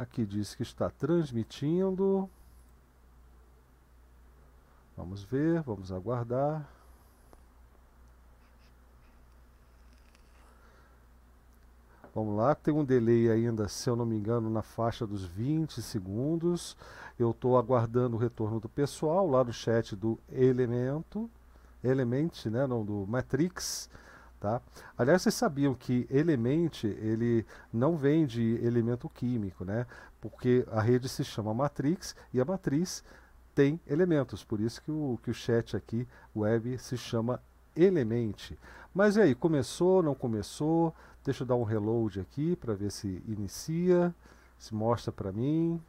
Aqui diz que está transmitindo. Vamos ver, vamos aguardar. Vamos lá, tem um delay ainda, se eu não me engano, na faixa dos 20 segundos. Eu estou aguardando o retorno do pessoal lá no chat do Elemento, Element, né, não, do Matrix. Tá? Aliás, vocês sabiam que Element ele não vem de elemento químico, né? porque a rede se chama Matrix e a matriz tem elementos, por isso que o, que o chat aqui, web, se chama Element. Mas e aí, começou, não começou? Deixa eu dar um reload aqui para ver se inicia, se mostra para mim.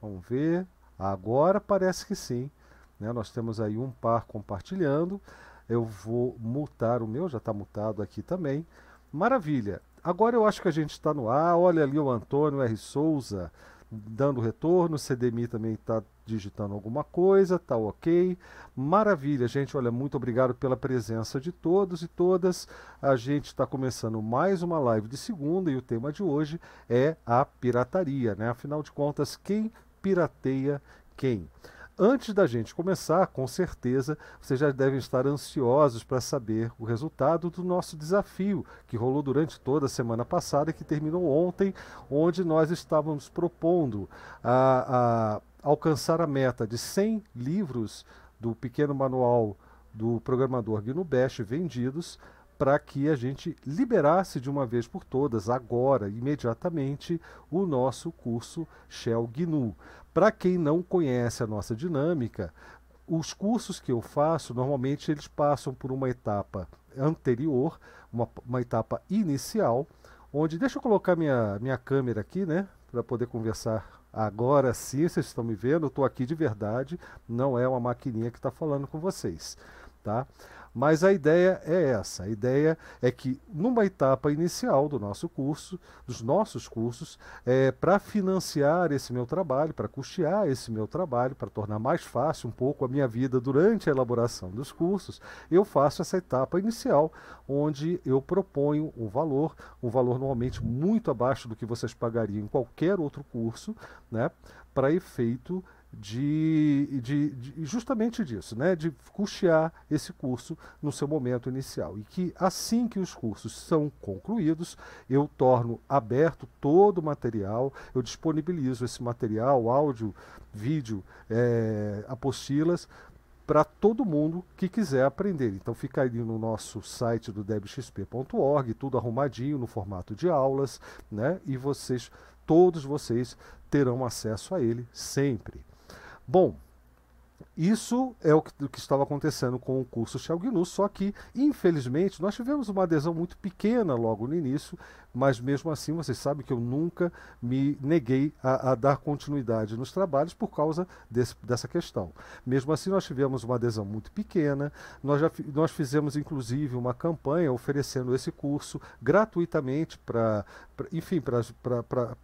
Vamos ver. Agora parece que sim. Né? Nós temos aí um par compartilhando. Eu vou mutar o meu, já está mutado aqui também. Maravilha. Agora eu acho que a gente está no ar. Olha ali o Antônio R. Souza dando retorno. CDMI também está digitando alguma coisa, tá ok. Maravilha, gente. Olha, muito obrigado pela presença de todos e todas. A gente está começando mais uma live de segunda e o tema de hoje é a pirataria, né? Afinal de contas, quem pirateia quem? Antes da gente começar, com certeza, vocês já devem estar ansiosos para saber o resultado do nosso desafio, que rolou durante toda a semana passada e que terminou ontem, onde nós estávamos propondo a, a alcançar a meta de 100 livros do pequeno manual do programador GNU Bash vendidos para que a gente liberasse de uma vez por todas, agora, imediatamente, o nosso curso Shell GNU. Para quem não conhece a nossa dinâmica, os cursos que eu faço, normalmente eles passam por uma etapa anterior, uma, uma etapa inicial, onde, deixa eu colocar minha, minha câmera aqui, né, para poder conversar agora sim, vocês estão me vendo, eu estou aqui de verdade, não é uma maquininha que está falando com vocês, tá? Mas a ideia é essa: a ideia é que, numa etapa inicial do nosso curso, dos nossos cursos, é, para financiar esse meu trabalho, para custear esse meu trabalho, para tornar mais fácil um pouco a minha vida durante a elaboração dos cursos, eu faço essa etapa inicial, onde eu proponho um valor, um valor normalmente muito abaixo do que vocês pagariam em qualquer outro curso, né, para efeito de, de, de, justamente disso, né, de custear esse curso no seu momento inicial. E que assim que os cursos são concluídos, eu torno aberto todo o material, eu disponibilizo esse material, áudio, vídeo, é, apostilas, para todo mundo que quiser aprender. Então fica aí no nosso site do debxp.org, tudo arrumadinho no formato de aulas, né? E vocês, todos vocês, terão acesso a ele sempre. Bom, isso é o que, o que, estava acontecendo com o curso Shell GNU, só que, infelizmente, nós tivemos uma adesão muito pequena logo no início, mas mesmo assim vocês sabem que eu nunca me neguei a, a dar continuidade nos trabalhos por causa desse, dessa questão. Mesmo assim, nós tivemos uma adesão muito pequena, nós, já, nós fizemos inclusive uma campanha oferecendo esse curso gratuitamente para, enfim, para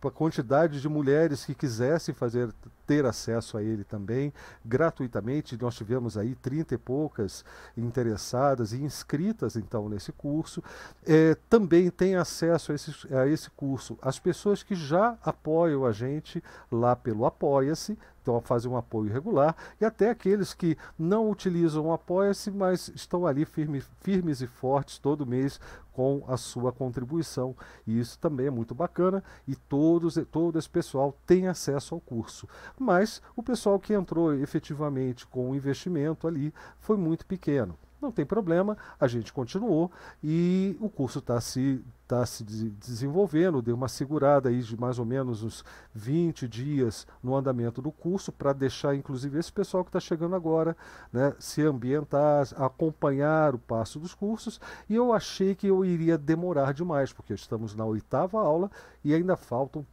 a quantidade de mulheres que quisessem fazer ter acesso a ele também, gratuitamente. Nós tivemos aí 30 e poucas interessadas e inscritas então nesse curso. É, também tem acesso a esse, a esse curso as pessoas que já apoiam a gente lá pelo Apoia-se, então fazem um apoio regular, e até aqueles que não utilizam o Apoia-se, mas estão ali firme, firmes e fortes todo mês com a sua contribuição. E isso também é muito bacana e todos, todo esse pessoal tem acesso ao curso. Mas o pessoal que entrou efetivamente com o investimento ali foi muito pequeno. Não tem problema, a gente continuou e o curso está se, tá se desenvolvendo. Deu uma segurada aí de mais ou menos uns 20 dias no andamento do curso para deixar, inclusive, esse pessoal que está chegando agora né, se ambientar, acompanhar o passo dos cursos. E eu achei que eu iria demorar demais, porque estamos na oitava aula e ainda faltam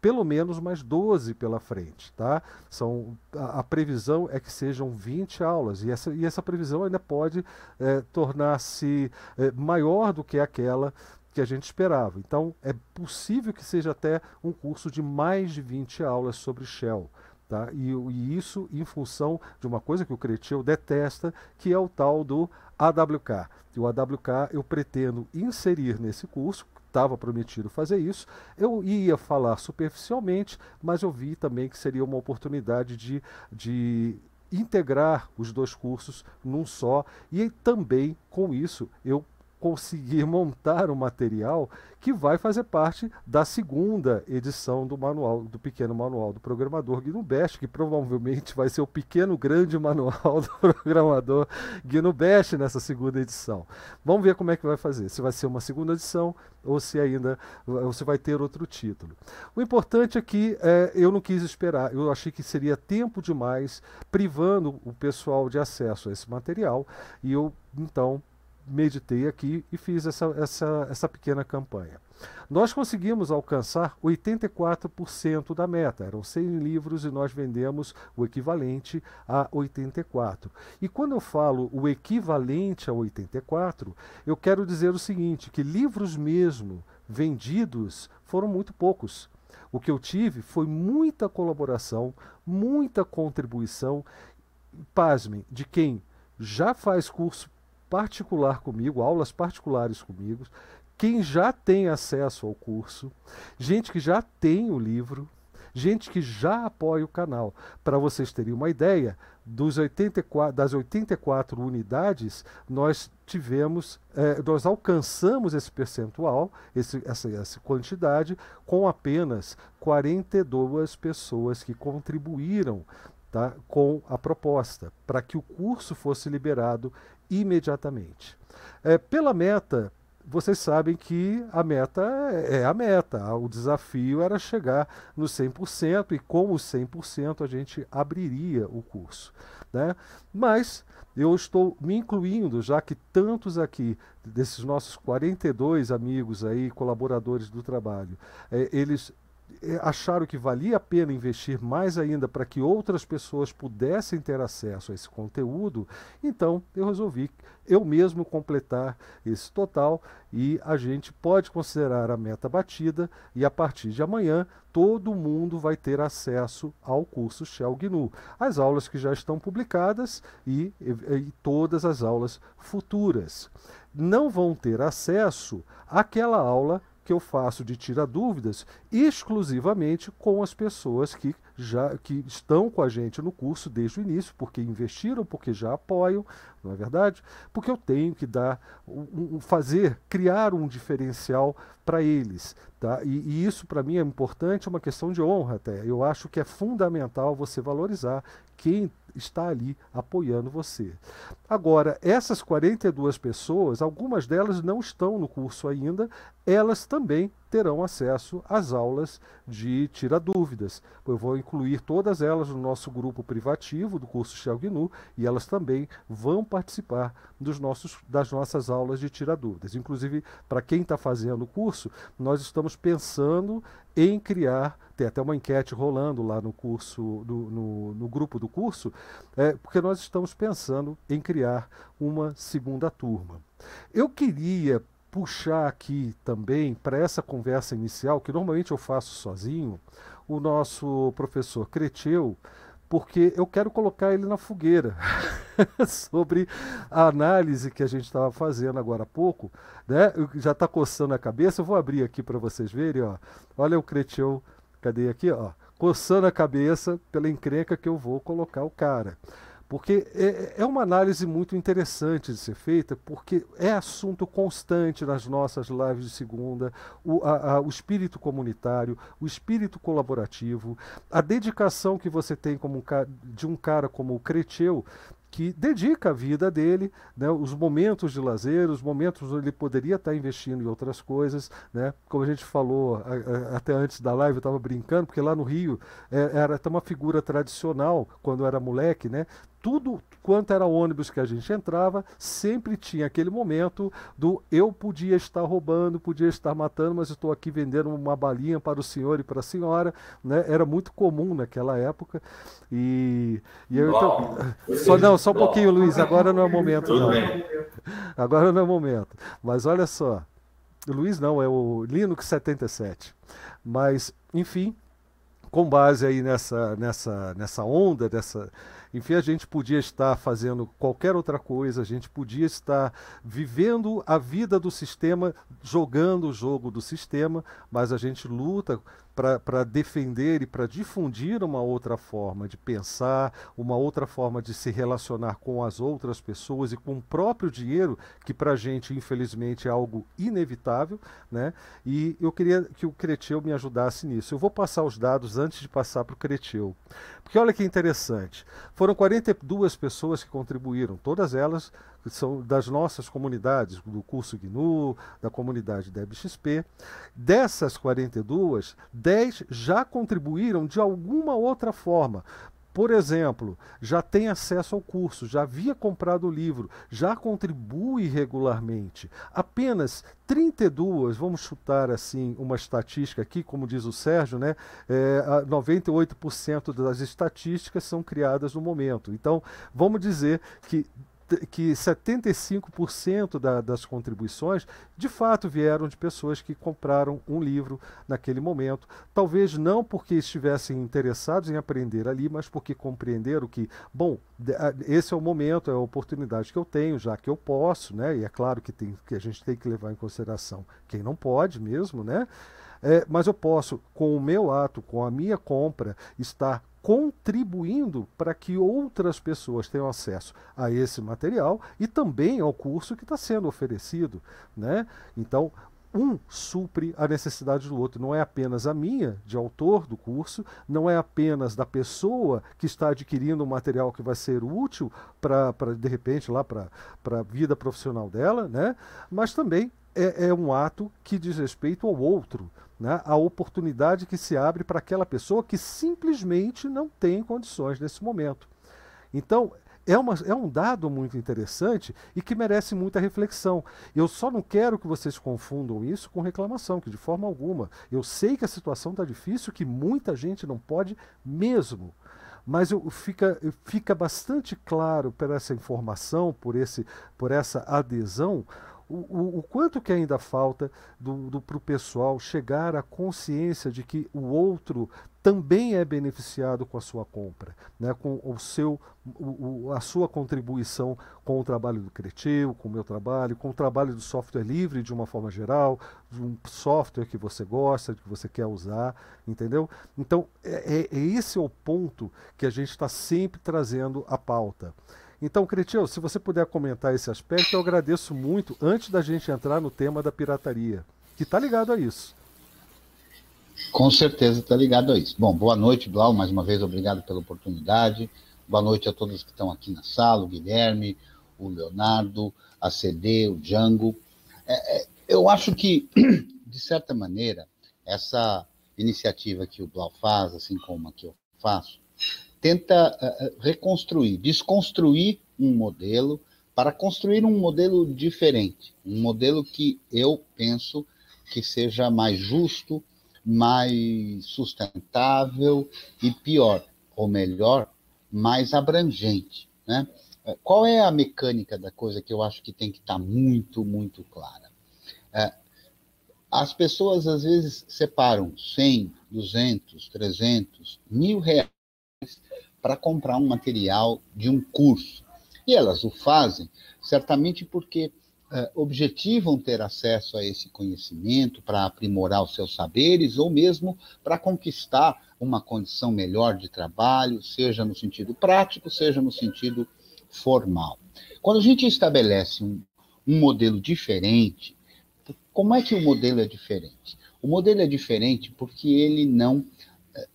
pelo menos mais 12 pela frente. Tá? São, a, a, previsão é que sejam 20 aulas, e essa, e essa previsão ainda pode é, tornar-se é, maior do que aquela que a gente esperava. Então, é possível que seja até um curso de mais de 20 aulas sobre Shell. Tá? E, e isso em função de uma coisa que o Cretil detesta, que é o tal do AWK. E o AWK eu pretendo inserir nesse curso, estava prometido fazer isso. Eu ia falar superficialmente, mas eu vi também que seria uma oportunidade de, de integrar os dois cursos num só e também com isso eu conseguir montar um material que vai fazer parte da segunda edição do manual do pequeno manual do programador Guino Best, que provavelmente vai ser o pequeno grande manual do programador Guino Best nessa segunda edição. Vamos ver como é que vai fazer, se vai ser uma segunda edição ou se ainda ou se vai ter outro título. O importante é que é, eu não quis esperar, eu achei que seria tempo demais privando o pessoal de acesso a esse material e eu então meditei aqui e fiz essa, essa, essa pequena campanha. Nós conseguimos alcançar 84% da meta. Eram 100 livros e nós vendemos o equivalente a 84. E quando eu falo o equivalente a 84, eu quero dizer o seguinte, que livros mesmo vendidos foram muito poucos. O que eu tive foi muita colaboração, muita contribuição, pasmem, de quem já faz curso particular comigo, aulas particulares comigo, quem já tem acesso ao curso, gente que já tem o livro, gente que já apoia o canal. Para vocês terem uma ideia, dos 84, das 84 unidades, nós tivemos, eh, nós alcançamos esse percentual, esse, essa, essa quantidade, com apenas 42 pessoas que contribuíram tá, com a proposta, para que o curso fosse liberado imediatamente. É, pela meta, vocês sabem que a meta é a meta. O desafio era chegar no 100% e com o 100% a gente abriria o curso. Né? Mas eu estou me incluindo, já que tantos aqui, desses nossos 42 amigos aí, colaboradores do trabalho, é, eles acharam que valia a pena investir mais ainda para que outras pessoas pudessem ter acesso a esse conteúdo, então eu resolvi eu mesmo completar esse total e a gente pode considerar a meta batida e a partir de amanhã todo mundo vai ter acesso ao curso Shell GNU. As aulas que já estão publicadas e, e, e todas as aulas futuras. Não vão ter acesso àquela aula que eu faço de tira dúvidas exclusivamente com as pessoas que já que estão com a gente no curso desde o início, porque investiram, porque já apoiam, não é verdade? Porque eu tenho que dar, um, fazer, criar um diferencial para eles, tá? E, e isso para mim é importante, é uma questão de honra até. Eu acho que é fundamental você valorizar quem está ali apoiando você. Agora, essas 42 pessoas, algumas delas não estão no curso ainda, elas também terão acesso às aulas de Tira Dúvidas. Eu vou incluir todas elas no nosso grupo privativo do curso Shell GNU e elas também vão participar dos nossos, das nossas aulas de Tira Dúvidas. Inclusive, para quem está fazendo o curso, nós estamos pensando em criar, tem até uma enquete rolando lá no curso, no, no, no grupo do curso, é, porque nós estamos pensando em criar uma segunda turma. Eu queria puxar aqui também para essa conversa inicial, que normalmente eu faço sozinho, o nosso professor Creteu, porque eu quero colocar ele na fogueira sobre a análise que a gente estava fazendo agora há pouco, né? Já está coçando a cabeça, eu vou abrir aqui para vocês verem, ó. Olha o Creteu, cadê aqui, ó? Coçando a cabeça pela encrenca que eu vou colocar o cara. Porque é, é uma análise muito interessante de ser feita, porque é assunto constante nas nossas lives de segunda, o, a, a, o espírito comunitário, o espírito colaborativo, a dedicação que você tem como um, de um cara como o Creteu, que dedica a vida dele, né, os momentos de lazer, os momentos onde ele poderia estar investindo em outras coisas, né, como a gente falou a, a, até antes da live, eu estava brincando, porque lá no Rio é, era até uma figura tradicional, quando era moleque, né, tudo quanto era ônibus que a gente entrava, sempre tinha aquele momento do eu podia estar roubando, podia estar matando, mas estou aqui vendendo uma balinha para o senhor e para a senhora, né? Era muito comum naquela época. E, e eu, então, só não, só um pouquinho, Luiz, agora não é o momento não. Agora não é o momento. Mas olha só, o Luiz não, é o Linux 77. Mas, enfim, com base aí nessa, nessa, nessa onda, dessa Enfim, a gente podia estar fazendo qualquer outra coisa, a gente podia estar vivendo a vida do sistema, jogando o jogo do sistema, mas a gente luta para defender e para difundir uma outra forma de pensar, uma outra forma de se relacionar com as outras pessoas e com o próprio dinheiro, que para a gente, infelizmente, é algo inevitável. Né? E eu queria que o Creteu me ajudasse nisso. Eu vou passar os dados antes de passar para o Creteu. Porque olha que interessante. Foram 42 pessoas que contribuíram, todas elas são das nossas comunidades, do curso GNU, da comunidade DebXP. Dessas 42, 10 já contribuíram de alguma outra forma. Por exemplo, já tem acesso ao curso, já havia comprado o livro, já contribui regularmente. Apenas 32, vamos chutar assim uma estatística aqui, como diz o Sérgio, né? É, 98% das estatísticas são criadas no momento. Então, vamos dizer que que 75% da, das contribuições de fato vieram de pessoas que compraram um livro naquele momento. Talvez não porque estivessem interessados em aprender ali, mas porque compreenderam que, bom, esse é o momento, é a oportunidade que eu tenho, já que eu posso, né? E é claro que, tem, que a gente tem que levar em consideração quem não pode mesmo, né? É, mas eu posso, com o meu ato, com a minha compra, estar contribuindo para que outras pessoas tenham acesso a esse material e também ao curso que está sendo oferecido. Né? Então, um supre a necessidade do outro. Não é apenas a minha, de autor do curso, não é apenas da pessoa que está adquirindo um material que vai ser útil para, de repente, lá para a vida profissional dela, né? mas também é, é um ato que diz respeito ao outro né, a oportunidade que se abre para aquela pessoa que simplesmente não tem condições nesse momento. Então, é, uma, é um dado muito interessante e que merece muita reflexão. Eu só não quero que vocês confundam isso com reclamação, que de forma alguma. Eu sei que a situação está difícil, que muita gente não pode mesmo. Mas eu, fica, fica bastante claro por essa informação, por, esse, por essa adesão, o, o, quanto que ainda falta para o pessoal chegar à consciência de que o outro também é beneficiado com a sua compra, né, com o seu, o, a sua contribuição com o trabalho do Creteu, com o meu trabalho, com o trabalho do software livre de uma forma geral, de um software que você gosta, que você quer usar, entendeu? Então, é, é, esse é o ponto que a gente está sempre trazendo à pauta. Então, Cretil, se você puder comentar esse aspecto, eu agradeço muito antes da gente entrar no tema da pirataria, que está ligado a isso. Com certeza está ligado a isso. Bom, boa noite, Blau, mais uma vez obrigado pela oportunidade. Boa noite a todos que estão aqui na sala, o Guilherme, o Leonardo, a CD, o Django. É, é, eu acho que, de certa maneira, essa iniciativa que o Blau faz, assim como a que eu faço, tenta uh, reconstruir, desconstruir um modelo para construir um modelo diferente, um modelo que eu penso que seja mais justo, mais sustentável e pior, ou melhor, mais abrangente, né? Qual é a mecânica da coisa que eu acho que tem que estar muito, muito clara? É, as pessoas às vezes separam 100, 200, 300, mil reais para comprar um material de um curso. E elas o fazem certamente porque uh, objetivam ter acesso a esse conhecimento para aprimorar os seus saberes ou mesmo para conquistar uma condição melhor de trabalho, seja no sentido prático, seja no sentido formal. Quando a gente estabelece um, um modelo diferente, como é que o modelo é diferente? O modelo é diferente porque ele não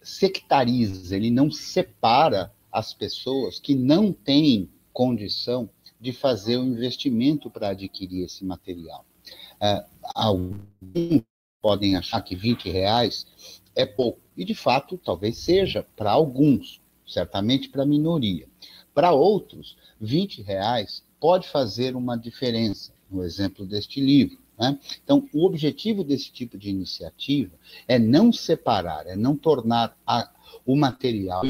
sectariza, ele não separa as pessoas que não têm condição de fazer o investimento para adquirir esse material. Uh, alguns podem achar que 20 reais é pouco, e de fato talvez seja para alguns, certamente para a minoria. Para outros, 20 reais pode fazer uma diferença, no exemplo deste livro. Né? Então, o objetivo desse tipo de iniciativa é não separar, é não tornar a, o material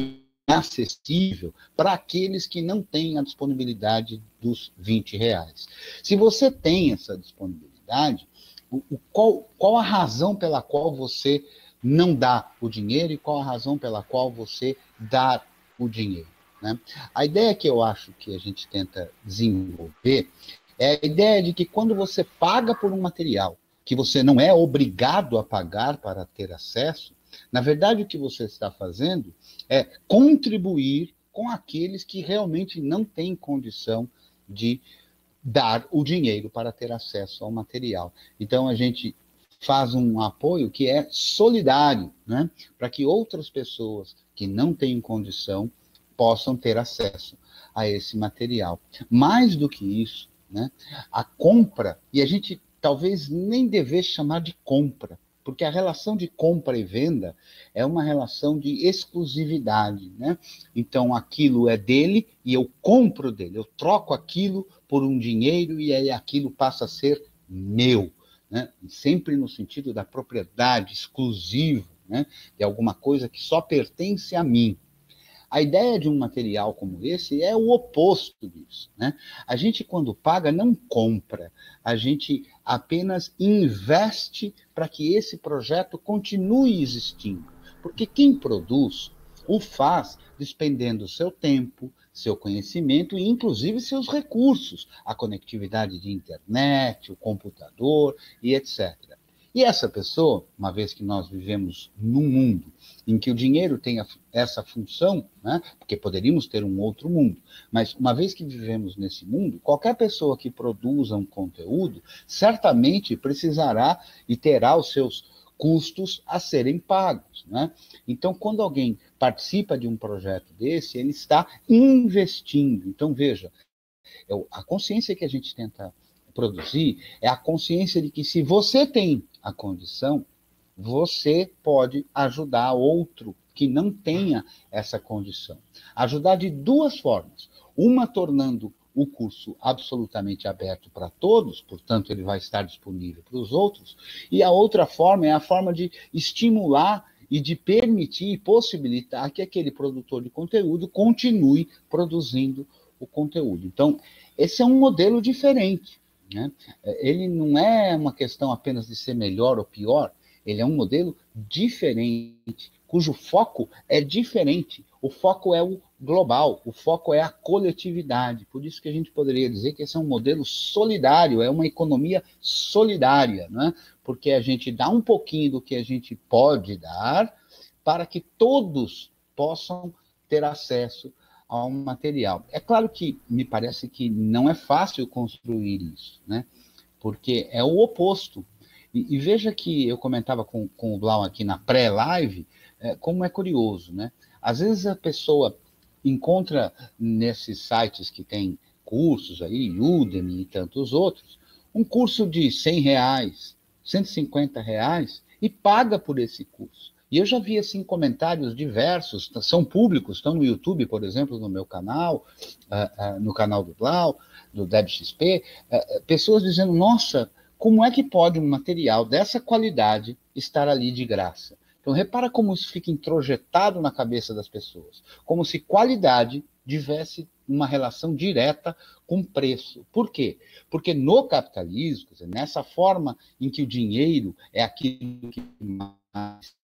acessível para aqueles que não têm a disponibilidade dos 20 reais. Se você tem essa disponibilidade, o, o, qual, qual a razão pela qual você não dá o dinheiro e qual a razão pela qual você dá o dinheiro? Né? A ideia que eu acho que a gente tenta desenvolver é a ideia de que quando você paga por um material que você não é obrigado a pagar para ter acesso, na verdade o que você está fazendo é contribuir com aqueles que realmente não têm condição de dar o dinheiro para ter acesso ao material. Então a gente faz um apoio que é solidário, né? para que outras pessoas que não têm condição possam ter acesso a esse material. Mais do que isso, né? a compra, e a gente talvez nem devesse chamar de compra, porque a relação de compra e venda é uma relação de exclusividade, né? Então aquilo é dele e eu compro dele, eu troco aquilo por um dinheiro e aí aquilo passa a ser meu né? sempre no sentido da propriedade exclusiva, né? de alguma coisa que só pertence a mim. A ideia de um material como esse é o oposto disso. Né? A gente, quando paga, não compra, a gente apenas investe para que esse projeto continue existindo. Porque quem produz o faz despendendo seu tempo, seu conhecimento e, inclusive, seus recursos, a conectividade de internet, o computador e etc. E essa pessoa, uma vez que nós vivemos num mundo em que o dinheiro tem essa função, né, porque poderíamos ter um outro mundo, mas uma vez que vivemos nesse mundo, qualquer pessoa que produza um conteúdo certamente precisará e terá os seus custos a serem pagos. Né? Então, quando alguém participa de um projeto desse, ele está investindo. Então, veja, eu, a consciência que a gente tenta produzir é a consciência de que se você tem a condição, você pode ajudar outro que não tenha essa condição. Ajudar de duas formas. Uma tornando o curso absolutamente aberto para todos, portanto, ele vai estar disponível para os outros. E a outra forma é a forma de estimular e de permitir e possibilitar que aquele produtor de conteúdo continue produzindo o conteúdo. Então, esse é um modelo diferente. Né? Ele não é uma questão apenas de ser melhor ou pior, ele é um modelo diferente, cujo foco é diferente. O foco é o global, o foco é a coletividade. Por isso que a gente poderia dizer que esse é um modelo solidário, é uma economia solidária, né? porque a gente dá um pouquinho do que a gente pode dar para que todos possam ter acesso ao material. É claro que me parece que não é fácil construir isso, né? porque é o oposto. E, e veja que eu comentava com, com o Blau aqui na pré-live, é, como é curioso, né? Às vezes a pessoa encontra nesses sites que tem cursos aí, Udemy e tantos outros, um curso de 100 reais, 150 reais e paga por esse curso. E eu já vi assim comentários diversos, são públicos, estão no YouTube, por exemplo, no meu canal, uh, uh, no canal do Blau, do DebXP, uh, pessoas dizendo: nossa, como é que pode um material dessa qualidade estar ali de graça? Então, repara como isso fica introjetado na cabeça das pessoas, como se qualidade tivesse uma relação direta com preço. Por quê? Porque no capitalismo, nessa forma em que o dinheiro é aquilo que mais.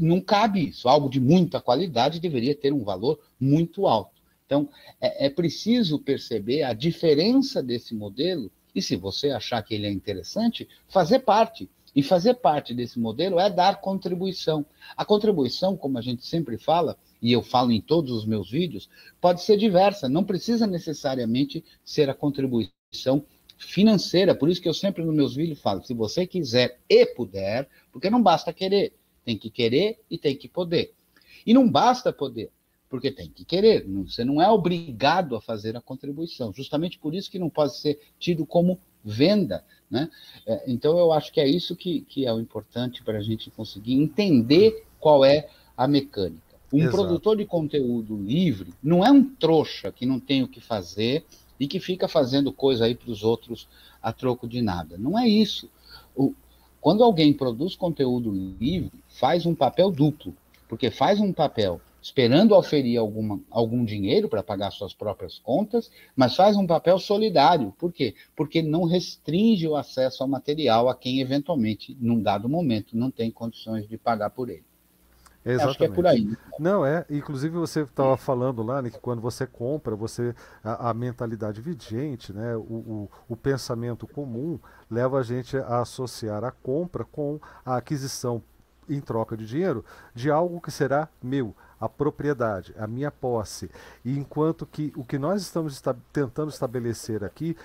Não cabe isso. Algo de muita qualidade deveria ter um valor muito alto. Então, é, é preciso perceber a diferença desse modelo e, se você achar que ele é interessante, fazer parte. E fazer parte desse modelo é dar contribuição. A contribuição, como a gente sempre fala, e eu falo em todos os meus vídeos, pode ser diversa, não precisa necessariamente ser a contribuição financeira. Por isso que eu sempre nos meus vídeos falo, se você quiser e puder, porque não basta querer, tem que querer e tem que poder. E não basta poder, porque tem que querer. Você não é obrigado a fazer a contribuição. Justamente por isso que não pode ser tido como venda. Né? É, então, eu acho que é isso que, que é o importante para a gente conseguir entender qual é a mecânica. Um Exato. produtor de conteúdo livre não é um trouxa que não tem o que fazer e que fica fazendo coisa aí para os outros a troco de nada. Não é isso. O, quando alguém produz conteúdo livre, faz um papel duplo, porque faz um papel esperando oferir alguma, algum dinheiro para pagar suas próprias contas, mas faz um papel solidário. Por quê? Porque não restringe o acesso ao material a quem eventualmente, num dado momento, não tem condições de pagar por ele. Exatamente. Acho que é por aí. Né? Não, é. Inclusive você estava falando lá né, que quando você compra, você a, a mentalidade vigente, né, o, o, o, pensamento comum leva a gente a associar a compra com a aquisição em troca de dinheiro de algo que será meu, a propriedade, a minha posse. E enquanto que o que nós estamos esta tentando estabelecer aqui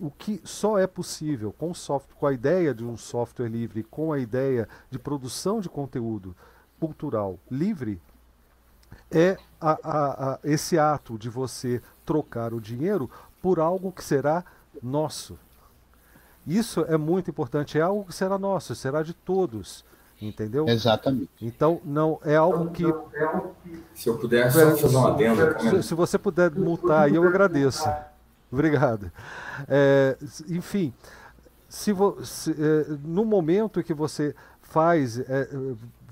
o que só é possível com software, com a ideia de um software livre, com a ideia de produção de conteúdo cultural livre, é a, a, a, esse ato de você trocar o dinheiro por algo que será nosso. Isso é muito importante, é algo que será nosso, será de todos. Entendeu? Exatamente. Então, não é algo que. Se eu puder só fazer uma adenda. Se, se você puder multar aí, eu agradeço. Obrigado. É, enfim, se, vo, se é, no momento que você faz, é,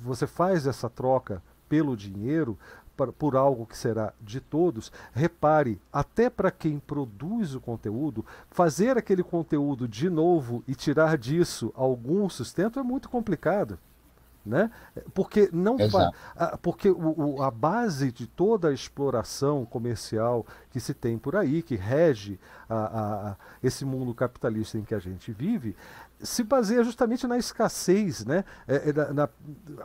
você faz essa troca pelo dinheiro, por, algo que será de todos, repare, até para quem produz o conteúdo, fazer aquele conteúdo de novo e tirar disso algum sustento é muito complicado né? Porque não porque o, o, a base de toda a exploração comercial que se tem por aí, que rege a, a, esse mundo capitalista em que a gente vive, se baseia justamente na escassez, né? É, é, na, na,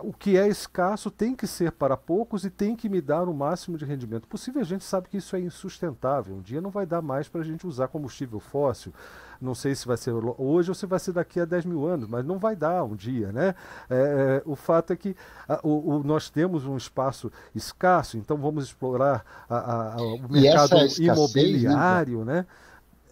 o que é escasso tem que ser para poucos e tem que me dar o máximo de rendimento possível. A gente sabe que isso é insustentável. Um dia não vai dar mais para a gente usar combustível fóssil. Não sei se vai ser hoje ou se vai ser daqui a 10 mil anos, mas não vai dar um dia, né? É, é o fato é que a, o, o, nós temos um espaço escasso, então vamos explorar a, a, o mercado escassez, né, imobiliário, né? né?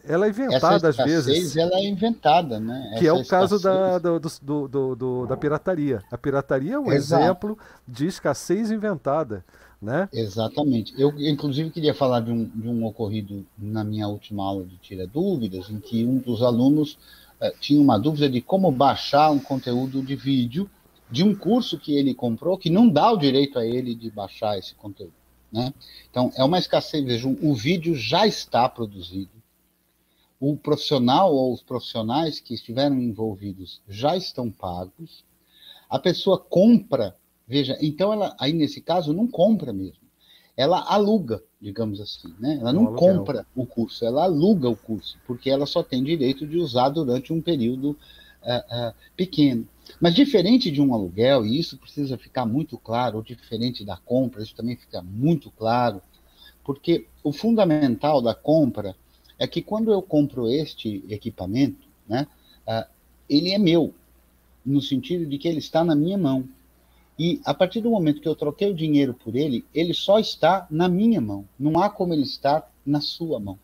ela é inventada às vezes. Ela é inventada, né? Que Essa é o caso da, do, do, do, do, da pirataria. A pirataria é um Exato. exemplo de escassez inventada. Né? Exatamente. Eu, inclusive, queria falar de um, de um ocorrido na minha última aula de Tira Dúvidas, em que um dos alunos uh, tinha uma dúvida de como baixar um conteúdo de vídeo de um curso que ele comprou, que não dá o direito a ele de baixar esse conteúdo. Né? Então, é uma escassez. Vejam, o vídeo já está produzido, o profissional ou os profissionais que estiveram envolvidos já estão pagos, a pessoa compra, veja, então ela aí nesse caso não compra mesmo, ela aluga, digamos assim, né? Ela não compra o curso, ela aluga o curso, porque ela só tem direito de usar durante um período uh, uh, pequeno. Mas diferente de um aluguel, e isso precisa ficar muito claro, ou diferente da compra, isso também fica muito claro, porque o fundamental da compra é que quando eu compro este equipamento, né, uh, ele é meu, no sentido de que ele está na minha mão. E a partir do momento que eu troquei o dinheiro por ele, ele só está na minha mão. Não há como ele estar na sua mão.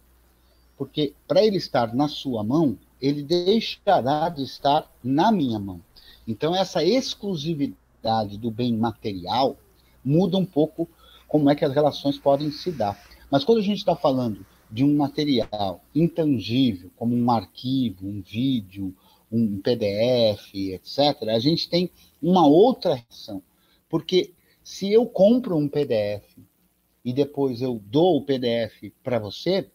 Porque para ele estar na sua mão, ele deixará de estar na minha mão. Então, essa exclusividade do bem material muda um pouco como é que as relações podem se dar. Mas quando a gente está falando de um material intangível, como um arquivo, um vídeo, um PDF, etc., a gente tem uma outra reação. Porque se eu compro um PDF e depois eu dou o PDF para você,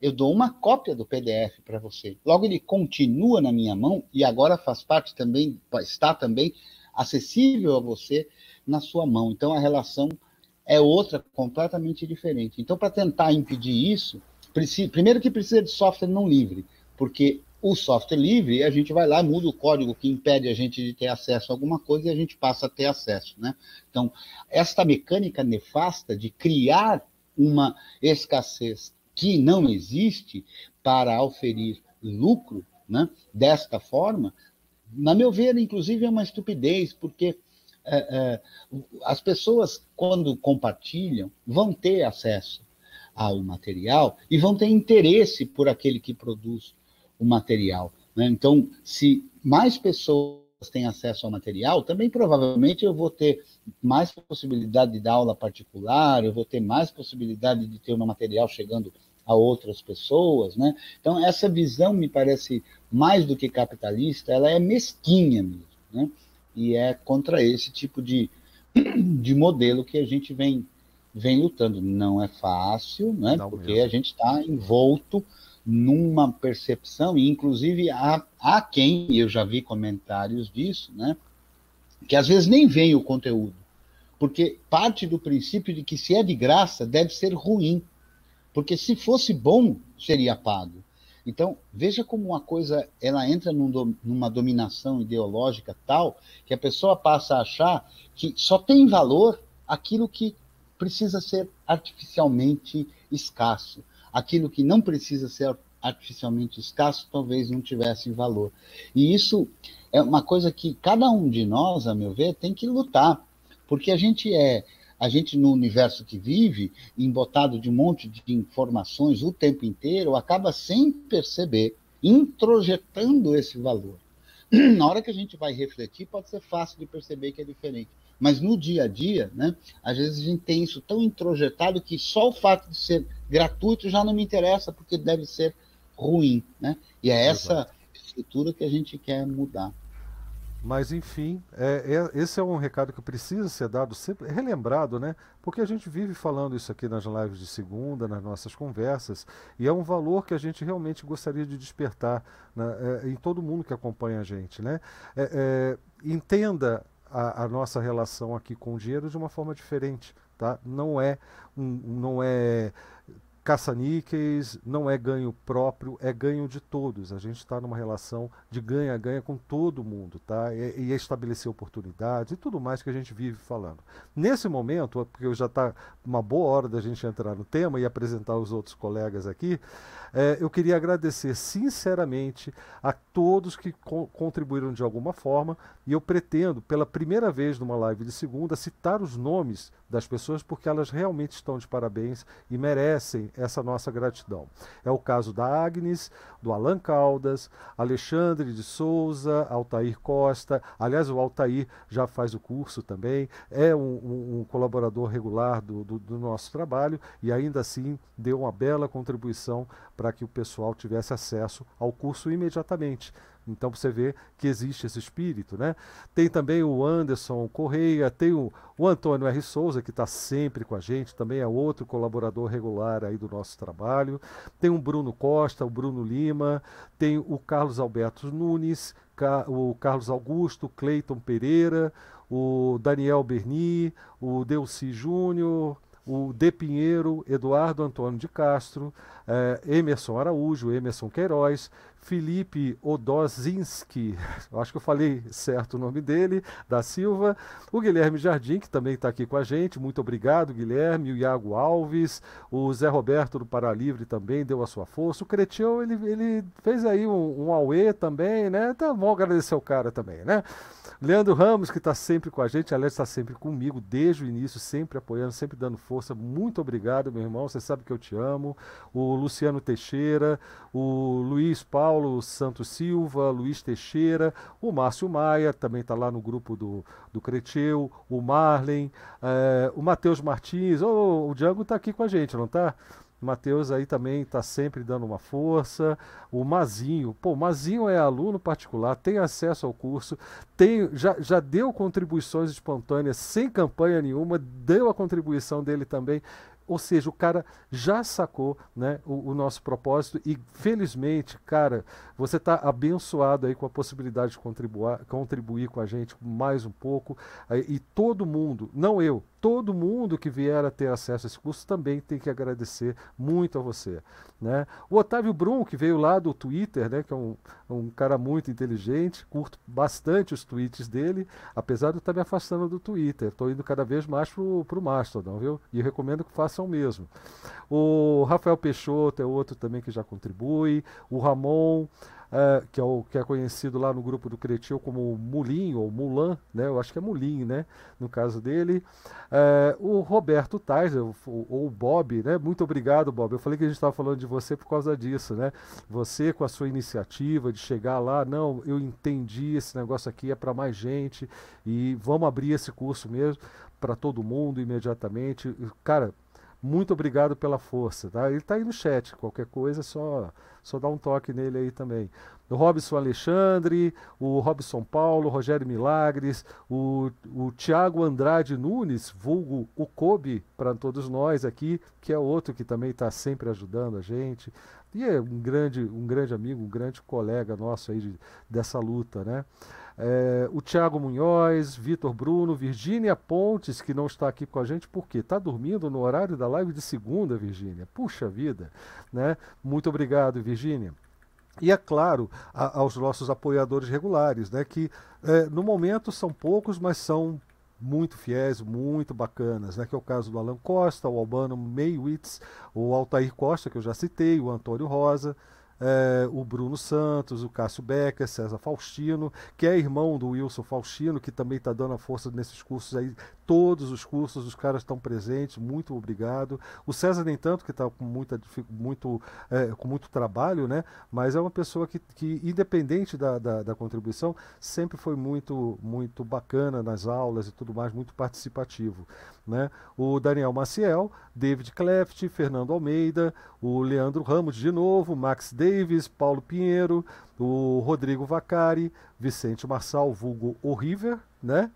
eu dou uma cópia do PDF para você. Logo ele continua na minha mão e agora faz parte também, está também acessível a você na sua mão. Então a relação é outra, completamente diferente. Então, para tentar impedir isso, primeiro que precisa de software não livre, porque o software livre, a gente vai lá, muda o código que impede a gente de ter acesso a alguma coisa e a gente passa a ter acesso, né? Então, esta mecânica nefasta de criar uma escassez que não existe para oferir lucro, né? Desta forma, na meu ver, inclusive é uma estupidez, porque é, é, as pessoas, quando compartilham, vão ter acesso ao material e vão ter interesse por aquele que produz o material. Né? Então, se mais pessoas têm acesso ao material, também provavelmente eu vou ter mais possibilidade de dar aula particular, eu vou ter mais possibilidade de ter um material chegando a outras pessoas, né? Então essa visão me parece mais do que capitalista, ela é mesquinha mesmo, né? E é contra esse tipo de, de modelo que a gente vem vem lutando. Não é fácil, né? Não porque mesmo. a gente está envolto numa percepção, e inclusive há, há quem, eu já vi comentários disso, né? Que às vezes nem vem o conteúdo. porque parte do princípio de que se é de graça, deve ser ruim. Porque se fosse bom, seria pago. Então, veja como uma coisa ela entra num, numa dominação ideológica tal que a pessoa passa a achar que só tem valor aquilo que precisa ser artificialmente escasso. Aquilo que não precisa ser artificialmente escasso talvez não tivesse valor. E isso é uma coisa que cada um de nós, a meu ver, tem que lutar, porque a gente é a gente no universo que vive, embotado de um monte de informações o tempo inteiro, acaba sem perceber, introjetando esse valor. Na hora que a gente vai refletir, pode ser fácil de perceber que é diferente. Mas no dia a dia, né, às vezes a gente tem isso tão introjetado que só o fato de ser gratuito já não me interessa, porque deve ser ruim. Né? E é essa Exato. estrutura que a gente quer mudar. Mas enfim, é, é, esse é um recado que precisa ser dado, sempre relembrado, né? Porque a gente vive falando isso aqui nas lives de segunda, nas nossas conversas, e é um valor que a gente realmente gostaria de despertar né, é, em todo mundo que acompanha a gente, né? É, é, entenda a, a, nossa relação aqui com o dinheiro de uma forma diferente, tá? Não é um, não é caça-níqueis, não é ganho próprio, é ganho de todos. A gente está numa relação de ganha-ganha com todo mundo, tá? E, e estabelecer oportunidades e tudo mais que a gente vive falando. Nesse momento, porque já está uma boa hora da gente entrar no tema e apresentar os outros colegas aqui, é, eu queria agradecer sinceramente a todos que co contribuíram de alguma forma e eu pretendo, pela primeira vez numa live de segunda, citar os nomes das pessoas porque elas realmente estão de parabéns e merecem essa nossa gratidão. É o caso da Agnes, do Alan Caldas, Alexandre de Souza, Altair Costa. Aliás, o Altair já faz o curso também, é um, um, um colaborador regular do, do, do nosso trabalho e ainda assim deu uma bela contribuição para que o pessoal tivesse acesso ao curso imediatamente. Então você vê que existe esse espírito, né? Tem também o Anderson Correia, tem o, o Antônio R. Souza, que está sempre com a gente, também é outro colaborador regular aí do nosso trabalho. Tem o Bruno Costa, o Bruno Lima, tem o Carlos Alberto Nunes, o Carlos Augusto, Cleiton Pereira, o Daniel Berni, o Delci Júnior, o De Pinheiro, Eduardo Antônio de Castro, eh, Emerson Araújo, Emerson Queiroz, Felipe Odozinski, acho que eu falei certo o nome dele, da Silva, o Guilherme Jardim, que também está aqui com a gente, muito obrigado, Guilherme, o Iago Alves, o Zé Roberto do Paralivre também deu a sua força, o Cretil, ele, ele fez aí um, um auê também, né? Tá bom agradecer o cara também, né? Leandro Ramos, que está sempre com a gente, aliás, está sempre comigo desde o início, sempre apoiando, sempre dando força. Muito obrigado, meu irmão. Você sabe que eu te amo. O Luciano Teixeira, o Luiz Paulo Santos Silva, Luiz Teixeira, o Márcio Maia, também está lá no grupo do, do Creteu, o Marlen, é, o Matheus Martins. Oh, o Django está aqui com a gente, não está? Matheus aí também está sempre dando uma força. O Mazinho, pô, o Mazinho é aluno particular, tem acesso ao curso, tem, já, já deu contribuições espontâneas sem campanha nenhuma, deu a contribuição dele também. Ou seja, o cara já sacou né, o, o nosso propósito e, felizmente, cara, você está abençoado aí com a possibilidade de contribuir, contribuir com a gente mais um pouco. E todo mundo, não eu, todo mundo que vier a ter acesso a esse curso também tem que agradecer muito a você. Né? O Otávio Brum, que veio lá do Twitter, né, que é um, um cara muito inteligente, curto bastante os tweets dele, apesar de eu estar me afastando do Twitter. Estou indo cada vez mais para o Mastodon, viu? E recomendo que façam o mesmo. O Rafael Peixoto é outro também que já contribui. O Ramon, uh, que, é o, que é conhecido lá no grupo do Cretil como Mulim ou Mulan, né? Eu acho que é Mulim, né? No caso dele. Uh, o Roberto Tais, ou, o Bob, né? Muito obrigado, Bob. Eu falei que a gente estava falando de você por causa disso, né? Você com a sua iniciativa de chegar lá, não, eu entendi esse negócio aqui é para mais gente e vamos abrir esse curso mesmo para todo mundo imediatamente. Cara, muito obrigado pela força, tá? Ele está aí no chat, qualquer coisa só só dá um toque nele aí também. O Robson Alexandre, o Robson Paulo, Rogério Milagres, o, o Tiago Andrade Nunes, vulgo o Kobe para todos nós aqui, que é outro que também está sempre ajudando a gente. E é um grande, um grande amigo, um grande colega nosso aí de, dessa luta, né? É, o Tiago Munhoz, Vitor Bruno, Virgínia Pontes, que não está aqui com a gente, porque está dormindo no horário da live de segunda, Virgínia. Puxa vida, né? Muito obrigado, Virgínia. E é claro, a, aos nossos apoiadores regulares, né, que é, no momento são poucos, mas são muito fiéis, muito bacanas, né? que é o caso do Alan Costa, o Albano Meiwitz, o Altair Costa, que eu já citei, o Antônio Rosa, é, o Bruno Santos, o Cássio Becker, César Faustino, que é irmão do Wilson Faustino, que também está dando a força nesses cursos aí. Todos os cursos, os caras estão presentes, muito obrigado. O César, nem tanto, que está com, muita, muito, é, com muito trabalho, né? mas é uma pessoa que, que independente da, da, da, contribuição, sempre foi muito, muito bacana nas aulas e tudo mais, muito participativo. Né? O Daniel Maciel, David Cleft, Fernando Almeida, o Leandro Ramos de novo, Max Davis, Paulo Pinheiro, o Rodrigo Vacari, Vicente Marçal, vulgo O River, né?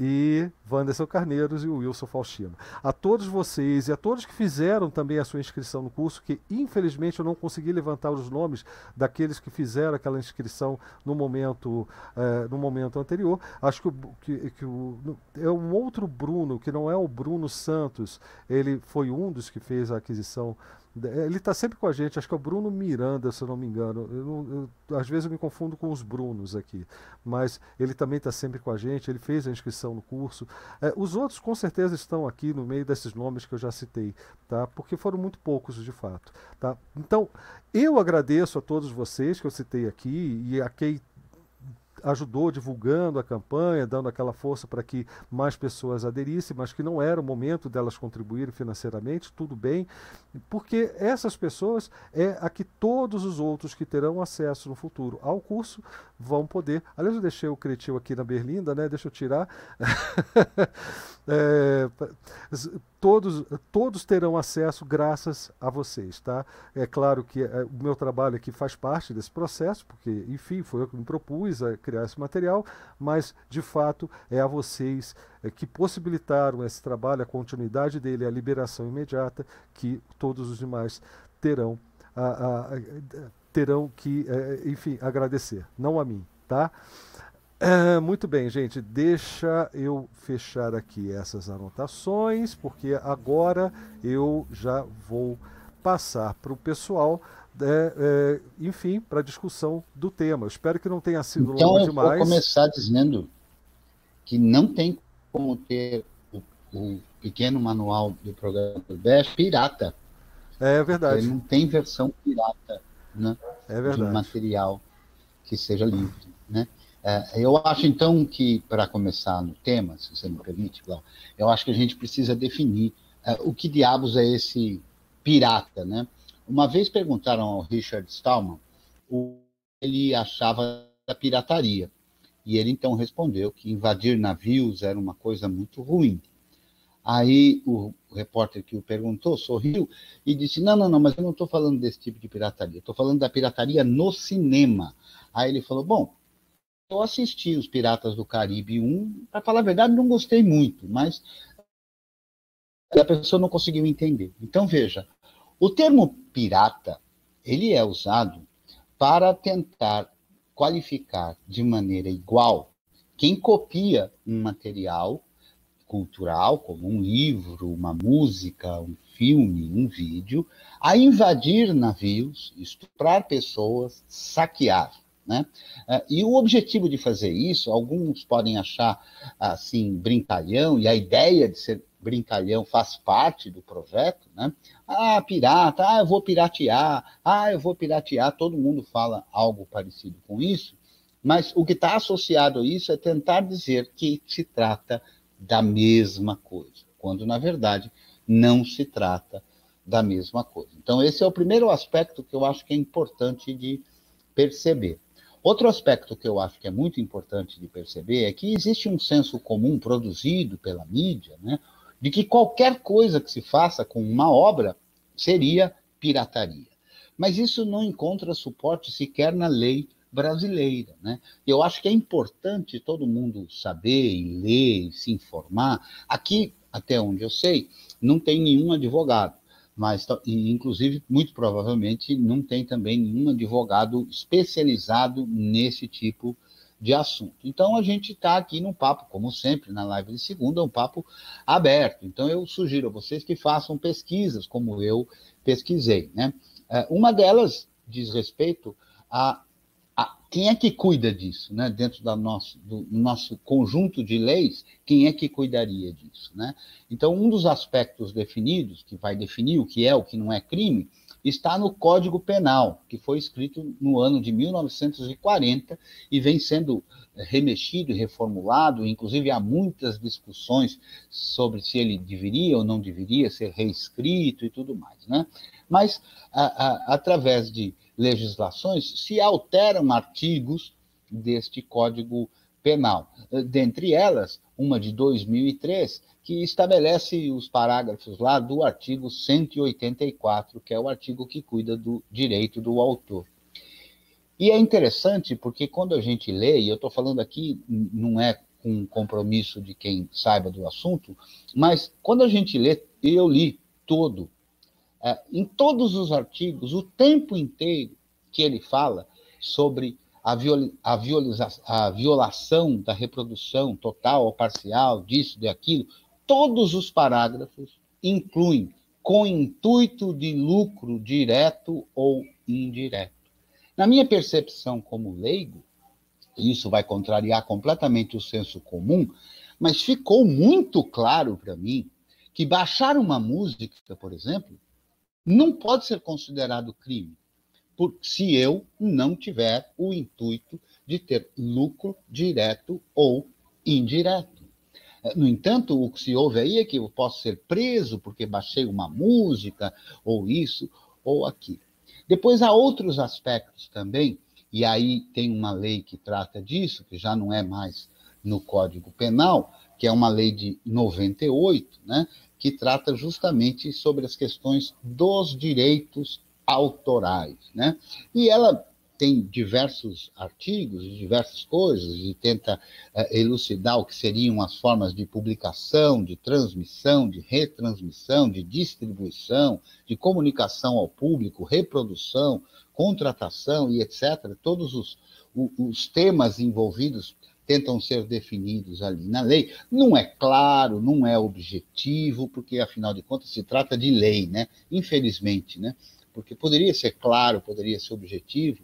E Wanderson Carneiros e o Wilson Faustino. A todos vocês e a todos que fizeram também a sua inscrição no curso, que infelizmente eu não consegui levantar os nomes daqueles que fizeram aquela inscrição no momento, eh, no momento anterior. Acho que, que, que o, é um outro Bruno, que não é o Bruno Santos, ele foi um dos que fez a aquisição ele está sempre com a gente, acho que é o Bruno Miranda, se eu não me engano. Eu eu, às vezes eu me confundo com os Brunos aqui, mas ele também está sempre com a gente, ele fez a inscrição no curso. É, os outros com certeza estão aqui no meio desses nomes que eu já citei, tá? porque foram muito poucos de fato. Tá? Então, eu agradeço a todos vocês que eu citei aqui e a quem ajudou divulgando a campanha, dando aquela força para que mais pessoas aderissem, mas que não era o momento delas contribuírem financeiramente, tudo bem, porque essas pessoas é a que todos os outros que terão acesso no futuro ao curso vão poder. Aliás, eu deixei o Cretil aqui na Berlinda, né? Deixa eu tirar. é, todos, todos terão acesso graças a vocês, tá? É claro que é, o meu trabalho aqui faz parte desse processo, porque, enfim, foi eu que me propus a criar esse material, mas, de fato, é a vocês é, que possibilitaram esse trabalho, a continuidade dele, a liberação imediata, que todos os demais terão, a, a, terão que, é, enfim, agradecer, não a mim, tá? É, muito bem, gente. Deixa eu fechar aqui essas anotações, porque agora eu já vou passar para o pessoal, é, é, enfim, para a discussão do tema. Eu espero que não tenha sido então, longo demais. Então, vou começar dizendo que não tem como ter o, o pequeno manual do programa do BES pirata. É verdade. Ele não tem versão pirata né, é verdade. de material que seja livre. Né? É, eu acho, então, que, para começar no tema, se você me permite, eu acho que a gente precisa definir é, o que diabos é esse pirata, né? Uma vez perguntaram ao Richard Stallman o que ele achava da pirataria. E ele então respondeu que invadir navios era uma coisa muito ruim. Aí o repórter que o perguntou sorriu e disse: Não, não, não, mas eu não estou falando desse tipo de pirataria, estou falando da pirataria no cinema. Aí ele falou: Bom, eu assisti os Piratas do Caribe 1, para falar a verdade, não gostei muito, mas a pessoa não conseguiu entender. Então, veja, o termo pirata, ele é usado para tentar qualificar de maneira igual quem copia um material cultural, como um livro, uma música, um filme, um vídeo, a invadir navios, estuprar pessoas, saquear. Né? É, e o objetivo de fazer isso, alguns podem achar assim brincalhão, e a ideia de ser brincalhão faz parte do projeto, né? Ah, pirata, ah, eu vou piratear, ah, eu vou piratear, todo mundo fala algo parecido com isso, mas o que está associado a isso é tentar dizer que se trata da mesma coisa, quando na verdade não se trata da mesma coisa. Então, esse é o primeiro aspecto que eu acho que é importante de perceber. Outro aspecto que eu acho que é muito importante de perceber é que existe um senso comum produzido pela mídia, né, de que qualquer coisa que se faça com uma obra seria pirataria. Mas isso não encontra suporte sequer na lei brasileira. Né? Eu acho que é importante todo mundo saber e ler e se informar. Aqui, até onde eu sei, não tem nenhum advogado mas inclusive muito provavelmente não tem também nenhum advogado especializado nesse tipo de assunto. Então a gente está aqui num papo, como sempre, na live de segunda, um papo aberto. Então eu sugiro a vocês que façam pesquisas, como eu pesquisei. Né? É, uma delas diz respeito a, a quem é que cuida disso, né? Dentro da nosso, do nosso conjunto de leis, quem é que cuidaria disso, né? Então, um dos aspectos definidos, que vai definir o que é, o que não é crime, está no Código Penal, que foi escrito no ano de 1940 e vem sendo remexido e reformulado, inclusive há muitas discussões sobre se ele deveria ou não deveria ser reescrito e tudo mais, né? Mas a, a, através de legislações se alteram artigos deste Código Penal, dentre elas uma de 2003 que estabelece os parágrafos lá do artigo 184, que é o artigo que cuida do direito do autor. E é interessante porque quando a gente lê, e eu estou falando aqui, não é com compromisso de quem saiba do assunto, mas quando a gente lê, eu li todo, é, em todos os artigos, o tempo inteiro que ele fala sobre a, viol, a, violiza, a violação da reprodução total ou parcial, disso, de aquilo, todos os parágrafos incluem com intuito de lucro direto ou indireto. Na minha percepção como leigo, isso vai contrariar completamente o senso comum, mas ficou muito claro para mim que baixar uma música, por exemplo, não pode ser considerado crime, por, se eu não tiver o intuito de ter lucro direto ou indireto. No entanto, o que se ouve aí é que eu posso ser preso porque baixei uma música, ou isso, ou aquilo. Depois há outros aspectos também, e aí tem uma lei que trata disso, que já não é mais no Código Penal, que é uma lei de 98, né, que trata justamente sobre as questões dos direitos autorais. Né? E ela tem diversos artigos diversas coisas e tenta uh, elucidar o que seriam as formas de publicação, de transmissão, de retransmissão, de distribuição, de comunicação ao público, reprodução, contratação e etc. Todos os, os temas envolvidos tentam ser definidos ali na lei. Não é claro, não é objetivo, porque afinal de contas se trata de lei, né? Infelizmente, né? Porque poderia ser claro, poderia ser objetivo,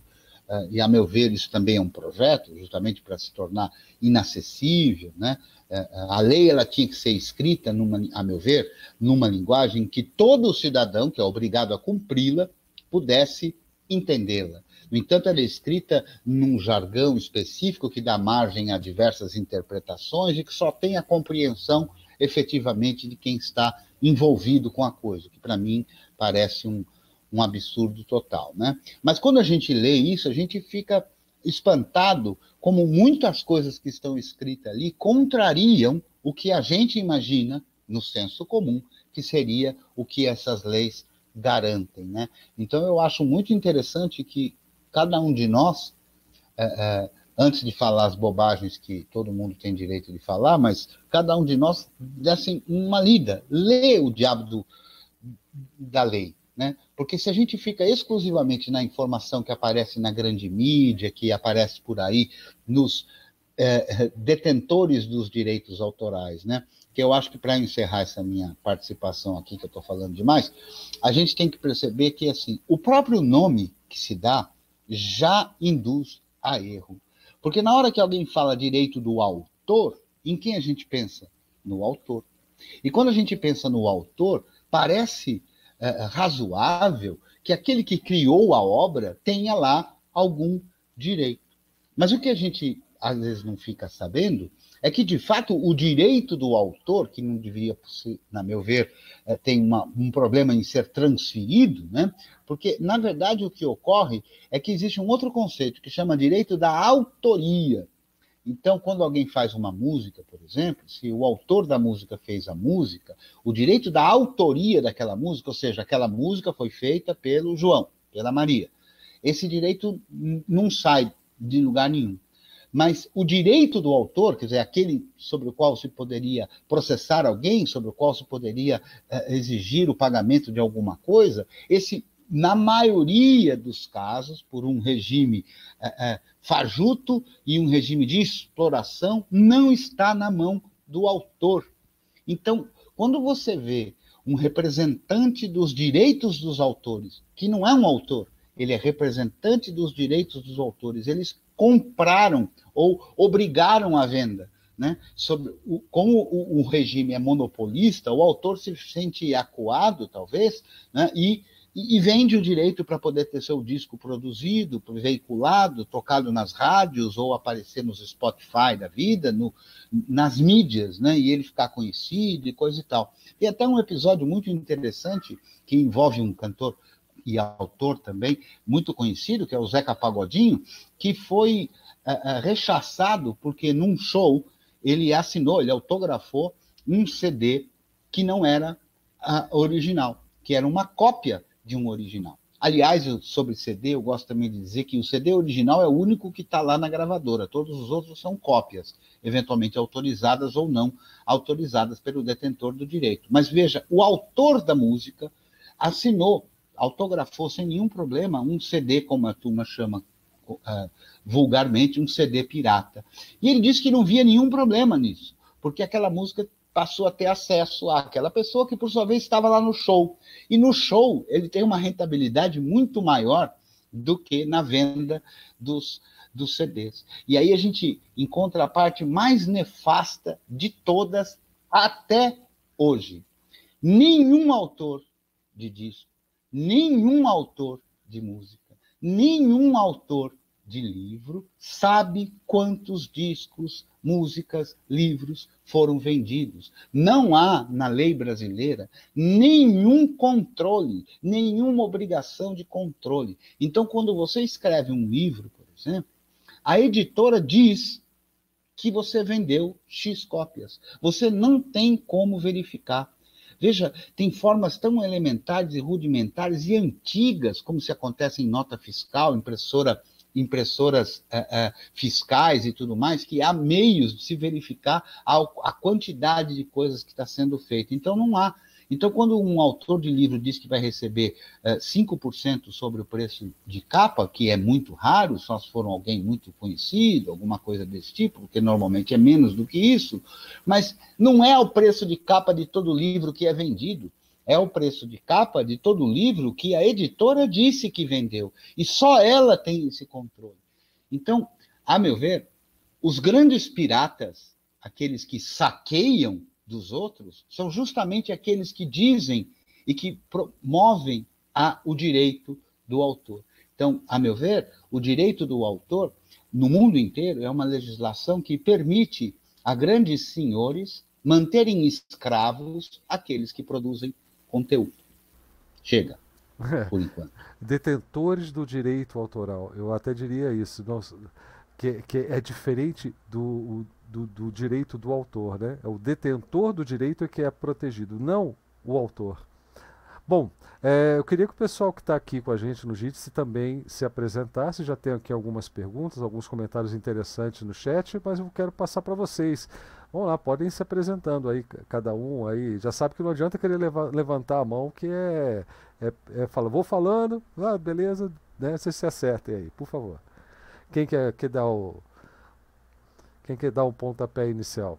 uh, e a meu ver isso também é um projeto, justamente para se tornar inacessível, né? Uh, a lei ela tinha que ser escrita, numa, a meu ver, numa linguagem que todo cidadão que é obrigado a cumpri-la pudesse entendê-la. No entanto, ela é escrita num jargão específico que dá margem a diversas interpretações e que só tem a compreensão efetivamente de quem está envolvido com a coisa, que para mim parece um, um absurdo total, né? Mas quando a gente lê isso, a gente fica espantado como muitas coisas que estão escritas ali contrariam o que a gente imagina no senso comum que seria o que essas leis garantem, né? Então eu acho muito interessante que cada um de nós, é, é, antes de falar as bobagens que todo mundo tem direito de falar, mas cada um de nós desse uma lida, lê o diabo do, da lei, né? Porque se a gente fica exclusivamente na informação que aparece na grande mídia, que aparece por aí nos é, detentores dos direitos autorais, né? que eu acho que para encerrar essa minha participação aqui, que eu estou falando demais, a gente tem que perceber que assim o próprio nome que se dá já induz a erro. Porque na hora que alguém fala direito do autor, em quem a gente pensa? No autor. E quando a gente pensa no autor, parece é, razoável que aquele que criou a obra tenha lá algum direito. Mas o que a gente às vezes não fica sabendo é que, de fato, o direito do autor, que não deveria, na meu ver, é, tem uma, um problema em ser transferido, né? porque, na verdade, o que ocorre é que existe um outro conceito que chama direito da autoria. Então, quando alguém faz uma música, por exemplo, se o autor da música fez a música, o direito da autoria daquela música, ou seja, aquela música foi feita pelo João, pela Maria. Esse direito não sai de lugar nenhum. Mas o direito do autor, quer dizer, aquele sobre o qual se poderia processar alguém, sobre o qual se poderia eh, exigir o pagamento de alguma coisa, esse na maioria dos casos, por um regime é, é, fajuto e um regime de exploração, não está na mão do autor. Então, quando você vê um representante dos direitos dos autores, que não é um autor, ele é representante dos direitos dos autores, eles compraram ou obrigaram a venda. Né? Sobre o, como o, o, regime é monopolista, o autor se sente acuado, talvez, né? e e, vende o direito para poder ter seu disco produzido, veiculado, tocado nas rádios ou aparecer nos Spotify da vida, no, nas mídias, né? E ele ficar conhecido e coisa e tal. Tem até um episódio muito interessante que envolve um cantor e autor também muito conhecido, que é o Zeca Pagodinho, que foi uh, rechaçado porque num show ele assinou, ele autografou um CD que não era original, que era uma cópia de um original. Aliás, sobre CD, eu gosto também de dizer que o CD original é o único que está lá na gravadora. Todos os outros são cópias, eventualmente autorizadas ou não autorizadas pelo detentor do direito. Mas veja, o autor da música assinou, autografou sem nenhum problema um CD, como a turma chama uh, vulgarmente, um CD pirata. E ele disse que não via nenhum problema nisso, porque aquela música passou a ter acesso àquela pessoa que, por sua vez, estava lá no show. E no show, ele tem uma rentabilidade muito maior do que na venda dos, dos CDs. E aí a gente encontra a parte mais nefasta de todas até hoje. Nenhum autor de disco, nenhum autor de música, nenhum autor de livro sabe quantos discos, músicas, livros foram vendidos. Não há na lei brasileira nenhum controle, nenhuma obrigação de controle. Então, quando você escreve um livro, por exemplo, a editora diz que você vendeu X cópias. Você não tem como verificar. Veja, tem formas tão elementares e rudimentares e antigas, como se acontece em nota fiscal, impressora impressoras uh, uh, fiscais e tudo mais, que há meios de se verificar a, a quantidade de coisas que está sendo feita. Então, não há. Então, quando um autor de livro diz que vai receber uh, eh, 5% sobre o preço de capa, que é muito raro, só se for alguém muito conhecido, alguma coisa desse tipo, porque normalmente é menos do que isso, mas não é o preço de capa de todo livro que é vendido é o preço de capa de todo livro que a editora disse que vendeu. E só ela tem esse controle. Então, a meu ver, os grandes piratas, aqueles que saqueiam dos outros, são justamente aqueles que dizem e que promovem a, o direito do autor. Então, a meu ver, o direito do autor, no mundo inteiro, é uma legislação que permite a grandes senhores manterem escravos aqueles que produzem conteúdo. Chega, por enquanto. Detentores do direito autoral, eu até diria isso, nossa, que, que é diferente do, do, do, direito do autor, né? É o detentor do direito que é protegido, não o autor. Bom, é, eu queria que o pessoal que está aqui com a gente no JITSE também se apresentasse. Já tem aqui algumas perguntas, alguns comentários interessantes no chat, mas eu quero passar para vocês. Vamos lá, podem ir se apresentando aí, cada um aí. Já sabe que não adianta querer leva levantar a mão, que é, é, é fala, vou falando, ah, beleza, né? Vocês se acertem aí, por favor. Quem quer, quer dar o. Quem quer dar um pontapé inicial?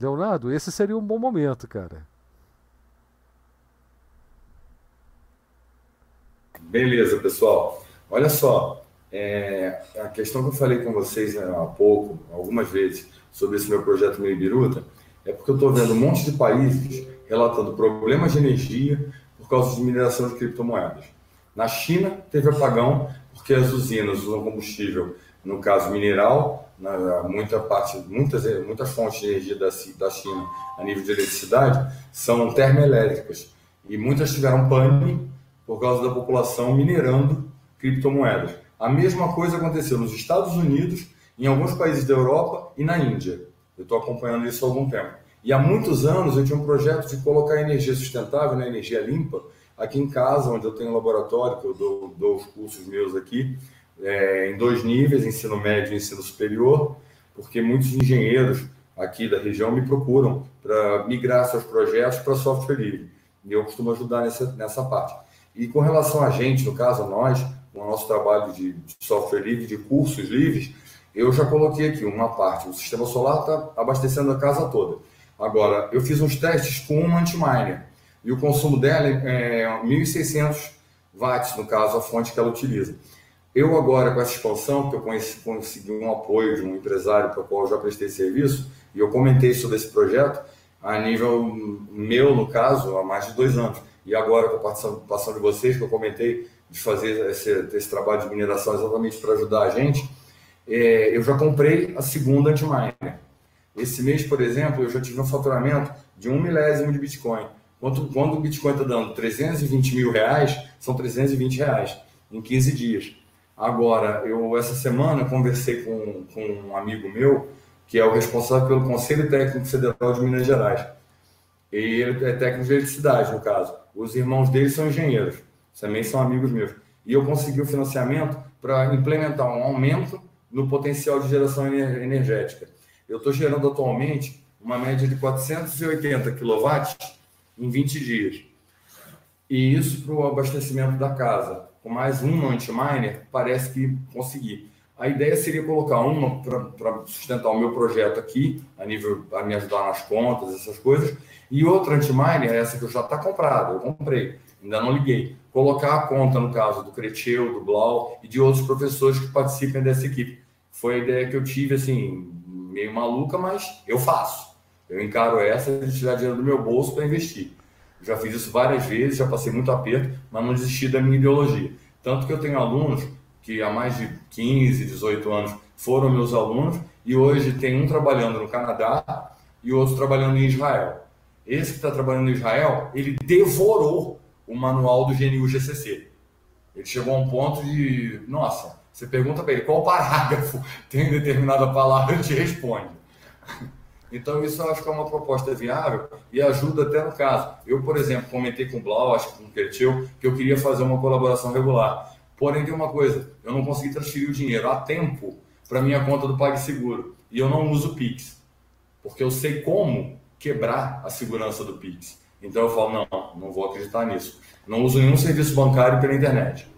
Leonardo, esse seria um bom momento, cara. Beleza, pessoal. Olha só, é, a questão que eu falei com vocês né, há pouco, algumas vezes, sobre esse meu projeto Meio Biruta, é porque eu estou vendo um monte de países relatando problemas de energia por causa de mineração de criptomoedas. Na China, teve apagão porque as usinas usam combustível, no caso mineral, na, muita parte, muitas, muitas fontes de energia da, da China a nível de eletricidade são termoelétricas e muitas tiveram pane por causa da população minerando criptomoedas. A mesma coisa aconteceu nos Estados Unidos, em alguns países da Europa e na Índia. Eu estou acompanhando isso há algum tempo. E há muitos anos eu tinha um projeto de colocar energia sustentável, né, energia limpa, aqui em casa, onde eu tenho um laboratório, que eu dou, dou os cursos meus aqui, é, em dois níveis, ensino médio e ensino superior, porque muitos engenheiros aqui da região me procuram para migrar seus projetos para software livre. E eu costumo ajudar nessa, nessa parte. E com relação a gente, no caso, nós, o nosso trabalho de software livre, de cursos livres, eu já coloquei aqui uma parte. O sistema solar está abastecendo a casa toda. Agora, eu fiz uns testes com uma antiminer. E o consumo dela é 1.600 watts, no caso, a fonte que ela utiliza. Eu agora, com essa expansão, que eu conheci, consegui um apoio de um empresário para o qual eu já prestei serviço, e eu comentei sobre esse projeto a nível meu, no caso, há mais de dois anos. E agora, com a participação de vocês, que eu comentei de fazer esse, esse trabalho de mineração exatamente para ajudar a gente, é, eu já comprei a segunda antiminer. Esse mês, por exemplo, eu já tive um faturamento de um milésimo de Bitcoin. Quando, quando o Bitcoin está dando 320 mil reais, são 320 reais em 15 dias. Agora, eu essa semana conversei com, com um amigo meu, que é o responsável pelo Conselho Técnico Federal de Minas Gerais. E ele é técnico de eletricidade, no caso. Os irmãos dele são engenheiros, também são amigos meus. E eu consegui o financiamento para implementar um aumento no potencial de geração energética. Eu estou gerando atualmente uma média de 480 kW em 20 dias. E isso para o abastecimento da casa com mais uma anti-miner, parece que consegui. A ideia seria colocar uma para sustentar o meu projeto aqui, a nível a me ajudar nas contas, essas coisas, e outra anti-miner, essa que eu já está comprada, eu comprei, ainda não liguei. Colocar a conta, no caso, do Creteu, do Blau e de outros professores que participem dessa equipe. Foi a ideia que eu tive, assim, meio maluca, mas eu faço. Eu encaro essa de tirar dinheiro do meu bolso para investir. Já fiz isso várias vezes, já passei muito aperto, mas não desisti da minha ideologia. Tanto que eu tenho alunos que há mais de 15, 18 anos foram meus alunos e hoje tem um trabalhando no Canadá e outro trabalhando em Israel. Esse que está trabalhando em Israel, ele devorou o manual do GNU GCC. Ele chegou a um ponto de, nossa, você pergunta para ele qual parágrafo tem determinada palavra, ele te responde. Então, isso eu acho que é uma proposta viável e ajuda até no caso. Eu, por exemplo, comentei com o Blau, acho que com o Kertil, que eu queria fazer uma colaboração regular. Porém, tem uma coisa, eu não consegui transferir o dinheiro a tempo para minha conta do PagSeguro. E eu não uso Pix, porque eu sei como quebrar a segurança do Pix. Então eu falo, não, não vou acreditar nisso. Não uso nenhum serviço bancário pela internet.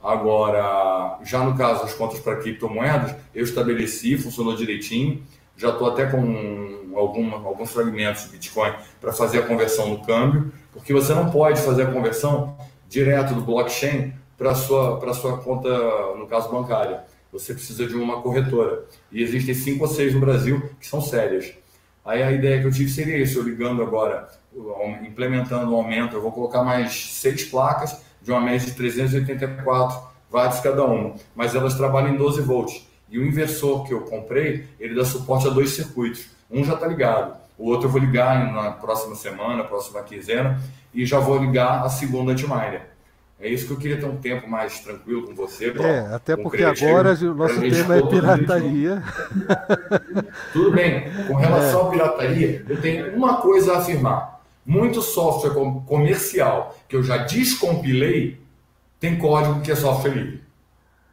Agora, já no caso das contas para criptomoedas, eu estabeleci, funcionou direitinho já estou até com alguma, alguns fragmentos de Bitcoin para fazer a conversão no câmbio, porque você não pode fazer a conversão direto do blockchain para sua, sua conta, no caso bancária. Você precisa de uma corretora. E existem cinco ou seis no Brasil que são sérias. Aí a ideia que eu tive seria isso, eu ligando agora, implementando o um aumento, eu vou colocar mais seis placas de uma média de 384 watts cada uma, mas elas trabalham em 12 volts. E o inversor que eu comprei, ele dá suporte a dois circuitos. Um já está ligado, o outro eu vou ligar na próxima semana, próxima quinzena, e já vou ligar a segunda antiminer. É isso que eu queria ter um tempo mais tranquilo com você. É, até porque agora o nosso tema é pirataria. Tudo bem. Com relação é. à pirataria, eu tenho uma coisa a afirmar. Muito software comercial que eu já descompilei tem código que é software livre.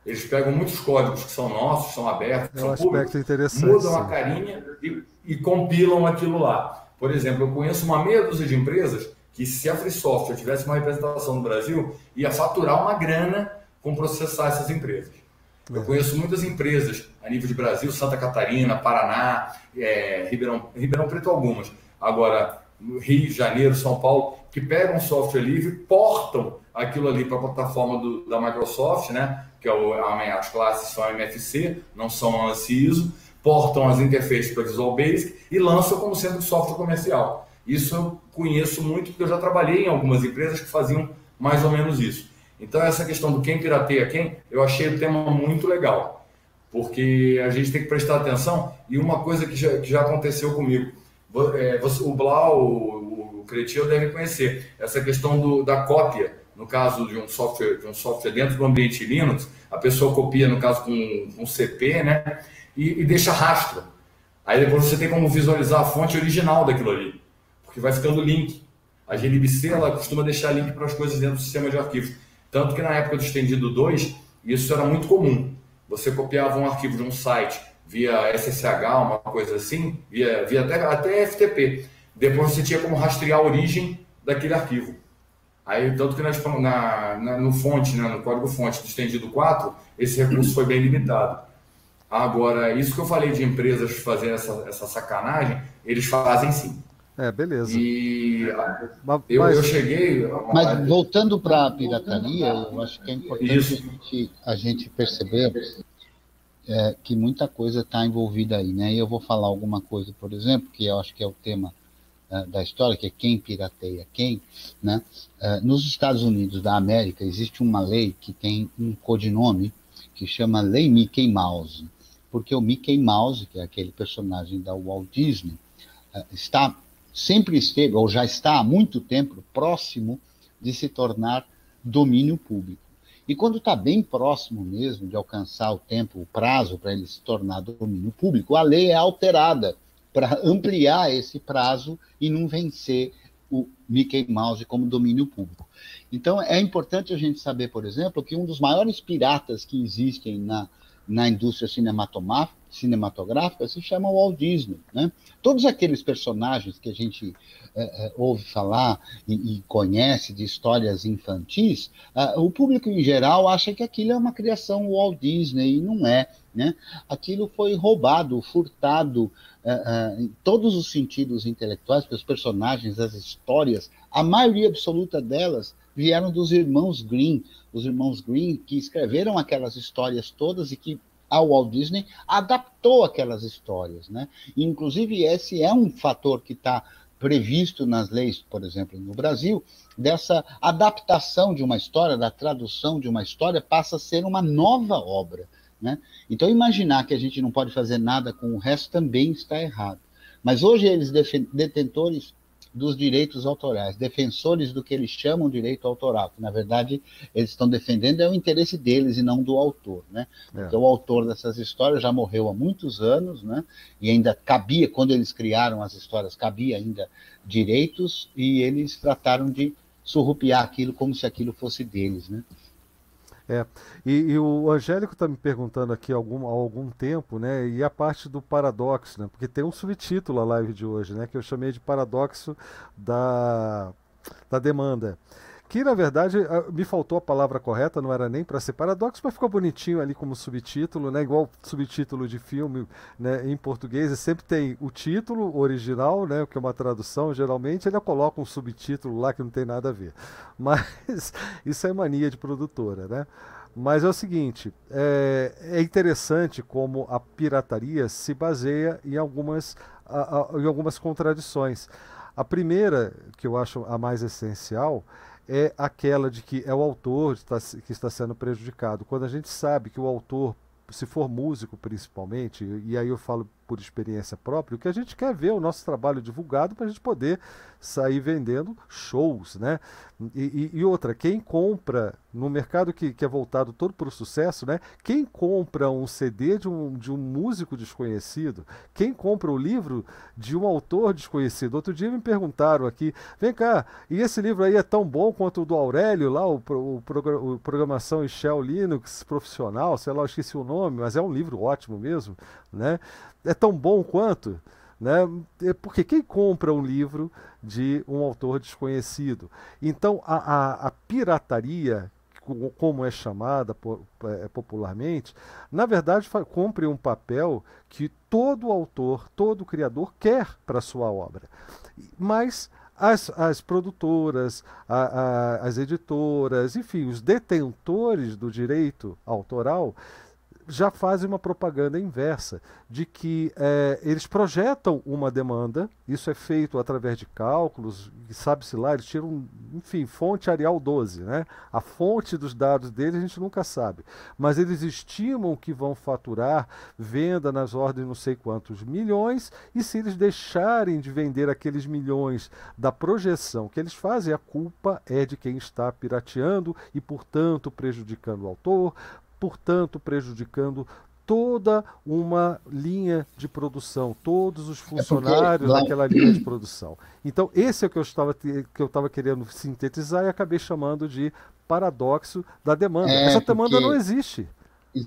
Eles pegam muitos códigos que são nossos, são abertos, é um são públicos, mudam sim. a carinha e, e, compilam aquilo lá. Por exemplo, eu conheço uma meia dúzia de empresas que, se a Free Software tivesse uma representação no Brasil, ia faturar uma grana com processar essas empresas. Eu é. conheço muitas empresas a nível de Brasil, Santa Catarina, Paraná, é, Ribeirão, Ribeirão Preto algumas. Agora, Rio de Janeiro, São Paulo, que pegam software livre, portam aquilo ali para a plataforma do, da Microsoft, né? que é o, as classes são MFC, não são ANSI ISO, portam as interfaces para Visual Basic e lançam como sendo software comercial. Isso eu conheço muito porque eu já trabalhei em algumas empresas que faziam mais ou menos isso. Então essa questão do quem pirateia quem, eu achei o tema muito legal, porque a gente tem que prestar atenção e uma coisa que já, que já aconteceu comigo, é, o Blau, o, o Cretil deve conhecer, essa questão do, da cópia no caso de um software, de um software dentro do ambiente Linux, a pessoa copia, no caso, com, com CP, né? E, e, deixa rastro. Aí depois você tem como visualizar a fonte original daquilo ali, porque vai ficando link. A glibc ela costuma deixar link para as coisas dentro do sistema de arquivos. Tanto que na época do estendido 2, isso era muito comum. Você copiava um arquivo de um site via SSH, uma coisa assim, via, via até, até FTP. Depois você tinha como rastrear a origem daquele arquivo. Aí, tanto que na, na, no fonte, né, no código fonte do estendido 4, esse recurso foi bem limitado. Agora, isso que eu falei de empresas fazendo essa, essa sacanagem, eles fazem sim. É, beleza. E mas, eu, eu cheguei. Mas voltando para a pirataria, eu acho que é importante a gente, a gente, perceber é, que muita coisa está envolvida aí, né? E eu vou falar alguma coisa, por exemplo, que eu acho que é o tema da história, que é quem pirateia quem, né? É, nos Estados Unidos da América existe uma lei que tem um codinome que chama Lei Mickey Mouse porque o Mickey Mouse, que é aquele personagem da Walt Disney, eh, está sempre esteve ou já está há muito tempo próximo de se tornar domínio público. E quando está bem próximo mesmo de alcançar o tempo, o prazo para ele se tornar domínio público, a lei é alterada para ampliar esse prazo e não vencer o Mickey Mouse como domínio público. Então é importante a gente saber, por exemplo, que um dos maiores piratas que existem na na indústria cinematográfica se chama Walt Disney. Né? Todos aqueles personagens que a gente é, é, ouve falar e, e, conhece de histórias infantis, uh, o público em geral acha que aquilo é uma criação Walt Disney e não é. Né? Aquilo foi roubado, furtado uh, uh, em todos os sentidos intelectuais, porque os personagens, as histórias, a maioria absoluta delas vieram dos irmãos Green, os irmãos Green que escreveram aquelas histórias todas e que a Walt Disney adaptou aquelas histórias, né? Inclusive esse é um fator que está previsto nas leis, por exemplo, no Brasil, dessa adaptação de uma história, da tradução de uma história, passa a ser uma nova obra. Né? Então, imaginar que a gente não pode fazer nada com o resto também está errado. Mas hoje eles, detentores dos direitos autorais, defensores do que eles chamam direito autoral, que na verdade eles estão defendendo é o interesse deles e não do autor, né? É. Porque o autor dessas histórias já morreu há muitos anos, né? E ainda cabia, quando eles criaram as histórias, cabia ainda direitos e eles trataram de surrupiar aquilo como se aquilo fosse deles, né? É, e, e o Angélico está me perguntando aqui há algum, há algum tempo, né? E a parte do paradoxo, né? Porque tem um subtítulo a live de hoje, né? Que eu chamei de paradoxo da, da demanda que na verdade me faltou a palavra correta, não era nem para ser paradoxo, mas ficou bonitinho ali como subtítulo, né? Igual subtítulo de filme, né? Em português sempre tem o título original, né? Que é uma tradução, geralmente ele coloca um subtítulo lá que não tem nada a ver. Mas isso é mania de produtora, né? Mas é o seguinte, é, é interessante como a pirataria se baseia em algumas, a, a, em algumas contradições. A primeira, que eu acho a mais essencial, é aquela de que é o autor que está sendo prejudicado. Quando a gente sabe que o autor, se for músico principalmente, e aí eu falo por experiência própria, o que a gente quer ver o nosso trabalho divulgado para a gente poder sair vendendo shows, né? E, e, e, outra, quem compra no mercado que, que é voltado todo para o sucesso, né? Quem compra um CD de um, de um músico desconhecido, quem compra o livro de um autor desconhecido. Outro dia me perguntaram aqui, vem cá, e esse livro aí é tão bom quanto o do Aurélio lá, o, o, o Programação em Shell Linux Profissional, sei lá, eu esqueci o nome, mas é um livro ótimo mesmo, né? É tão bom quanto? Né? É porque quem compra um livro de um autor desconhecido? Então, a, a, a pirataria, como é chamada é, popularmente, na verdade cumpre um papel que todo autor, todo criador quer para sua obra. Mas as, as produtoras, a, a, as editoras, enfim, os detentores do direito autoral já fazem uma propaganda inversa, de que é, eles projetam uma demanda, isso é feito através de cálculos, sabe-se lá, eles tiram, enfim, fonte Arial 12, né? A fonte dos dados deles a gente nunca sabe, mas eles estimam que vão faturar venda nas ordens não sei quantos milhões, e se eles deixarem de vender aqueles milhões da projeção que eles fazem, a culpa é de quem está pirateando e, portanto, prejudicando o autor, portanto prejudicando toda uma linha de produção, todos os funcionários é porque... daquela linha de produção. Então, esse é o que eu estava, que eu estava querendo sintetizar e acabei chamando de paradoxo da demanda. É Essa demanda não existe.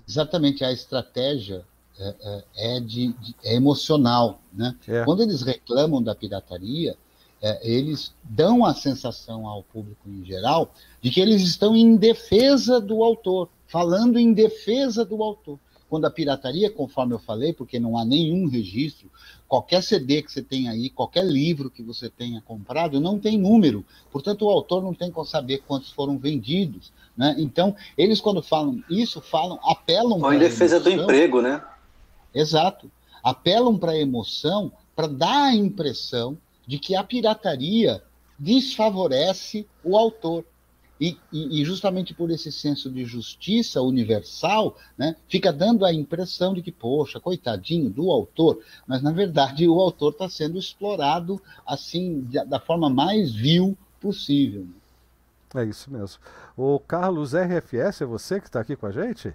Exatamente, a estratégia é, é, é de, de, é emocional. Né? É. Quando eles reclamam da pirataria, é, eles dão a sensação ao público em geral de que eles estão em defesa do autor, falando em defesa do autor. Quando a pirataria, conforme eu falei, porque não há nenhum registro, qualquer CD que você tenha aí, qualquer livro que você tenha comprado, não tem número. Portanto, o autor não tem como saber quantos foram vendidos. Né? Então, eles, quando falam isso, falam, apelam. Ou em defesa emoção, do emprego, né? Exato. Apelam para a emoção para dar a impressão de que a pirataria desfavorece o autor. E, e, justamente por esse senso de justiça universal, né, fica dando a impressão de que, poxa, coitadinho do autor, mas na verdade o autor está sendo explorado assim, da forma mais vil possível. É isso mesmo. O Carlos RFS, é você que está aqui com a gente?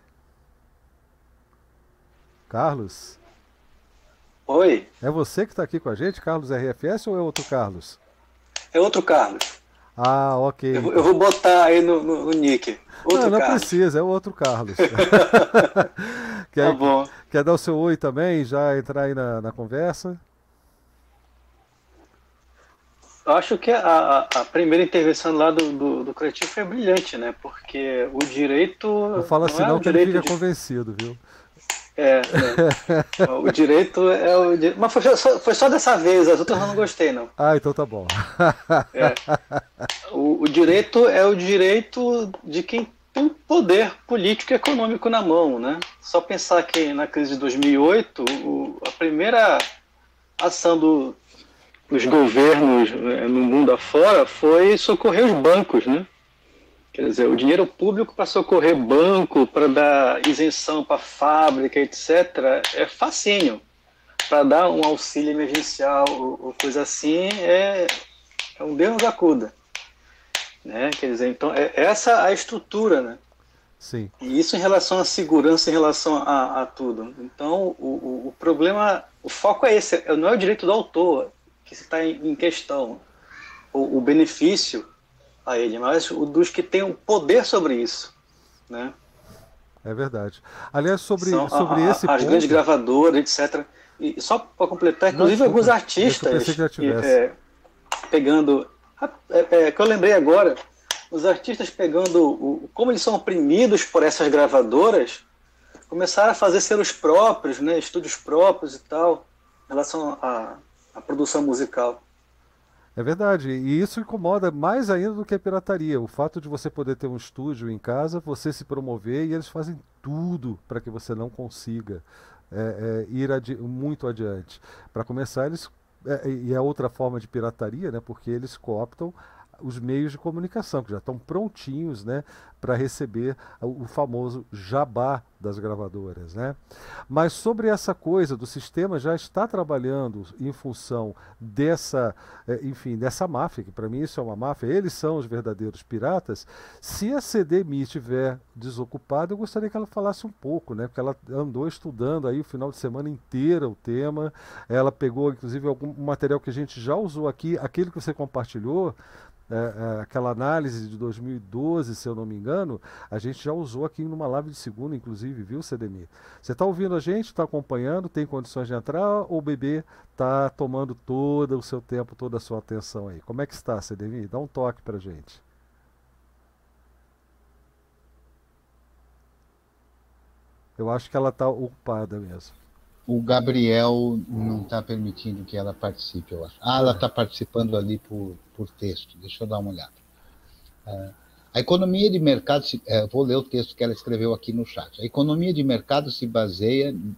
Carlos? Oi. É você que está aqui com a gente, Carlos RFS, ou é outro Carlos? É outro Carlos. Ah, ok. Eu, eu vou botar aí no, no, no nick. Outro não, não Carlos. precisa, é o outro Carlos. quer, tá bom. Quer dar o seu oi também já entrar aí na, na conversa? acho que a, a, primeira intervenção lá do, do, do Creativo foi brilhante, né? Porque o direito. Não fala assim, não, é não que ele fica de... convencido, viu? É, é. o direito é o. Mas foi só, foi só dessa vez, as outras eu não gostei, não. Ah, então tá bom. É. O, o direito é o direito de quem tem poder político e econômico na mão, né? Só pensar que na crise de 2008, o, a primeira ação do, dos governos é, no mundo afora foi socorrer os bancos, né? Quer dizer, o dinheiro público para socorrer banco, para dar isenção para fábrica, etc., é facinho. Para dar um auxílio emergencial ou, coisa assim, é, é um Deus acuda. Né? Quer dizer, então, é essa a estrutura, né? Sim. E isso em relação à segurança, em relação a, a tudo. Então, o, o, o, problema, o foco é esse, não é o direito do autor que está em, em questão. O, o benefício a ele, mas o dos que têm o um poder sobre isso, né? É verdade. Aliás, sobre, São, sobre a, esse As ponto... grandes gravadoras, etc. E só para completar, inclusive Não, alguns artistas é, pegando... É, é, que eu lembrei agora, os artistas pegando... O, como eles são oprimidos por essas gravadoras, começaram a fazer selos próprios, né, estúdios próprios e tal, em relação à produção musical. É verdade, e isso incomoda mais ainda do que a pirataria. O fato de você poder ter um estúdio em casa, você se promover e eles fazem tudo para que você não consiga é, é, ir adi muito adiante. Para começar, eles é, e é outra forma de pirataria, né? Porque eles cooptam os meios de comunicação, que já estão prontinhos né, para receber o famoso jabá das gravadoras. Né? Mas sobre essa coisa do sistema já está trabalhando em função dessa, é, enfim, dessa máfia, que para mim isso é uma máfia, eles são os verdadeiros piratas. Se a CDMI estiver desocupada, eu gostaria que ela falasse um pouco, né? porque ela andou estudando aí o final de semana inteira o tema, ela pegou inclusive algum material que a gente já usou aqui, aquele que você compartilhou, é, é, aquela análise de 2012, se eu não me engano, a gente já usou aqui numa live de segunda, inclusive, viu, CDMI? Você está ouvindo a gente, está acompanhando, tem condições de entrar ou o bebê está tomando todo o seu tempo, toda a sua atenção aí? Como é que está, CDMI? Dá um toque para gente. Eu acho que ela está ocupada mesmo o Gabriel não está permitindo que ela participe, eu acho. Ah, ela está participando ali por, por texto. Deixa eu dar uma olhada. Uh, a economia de mercado, se, uh, vou ler o texto que ela escreveu aqui no chat. A economia de mercado se baseia em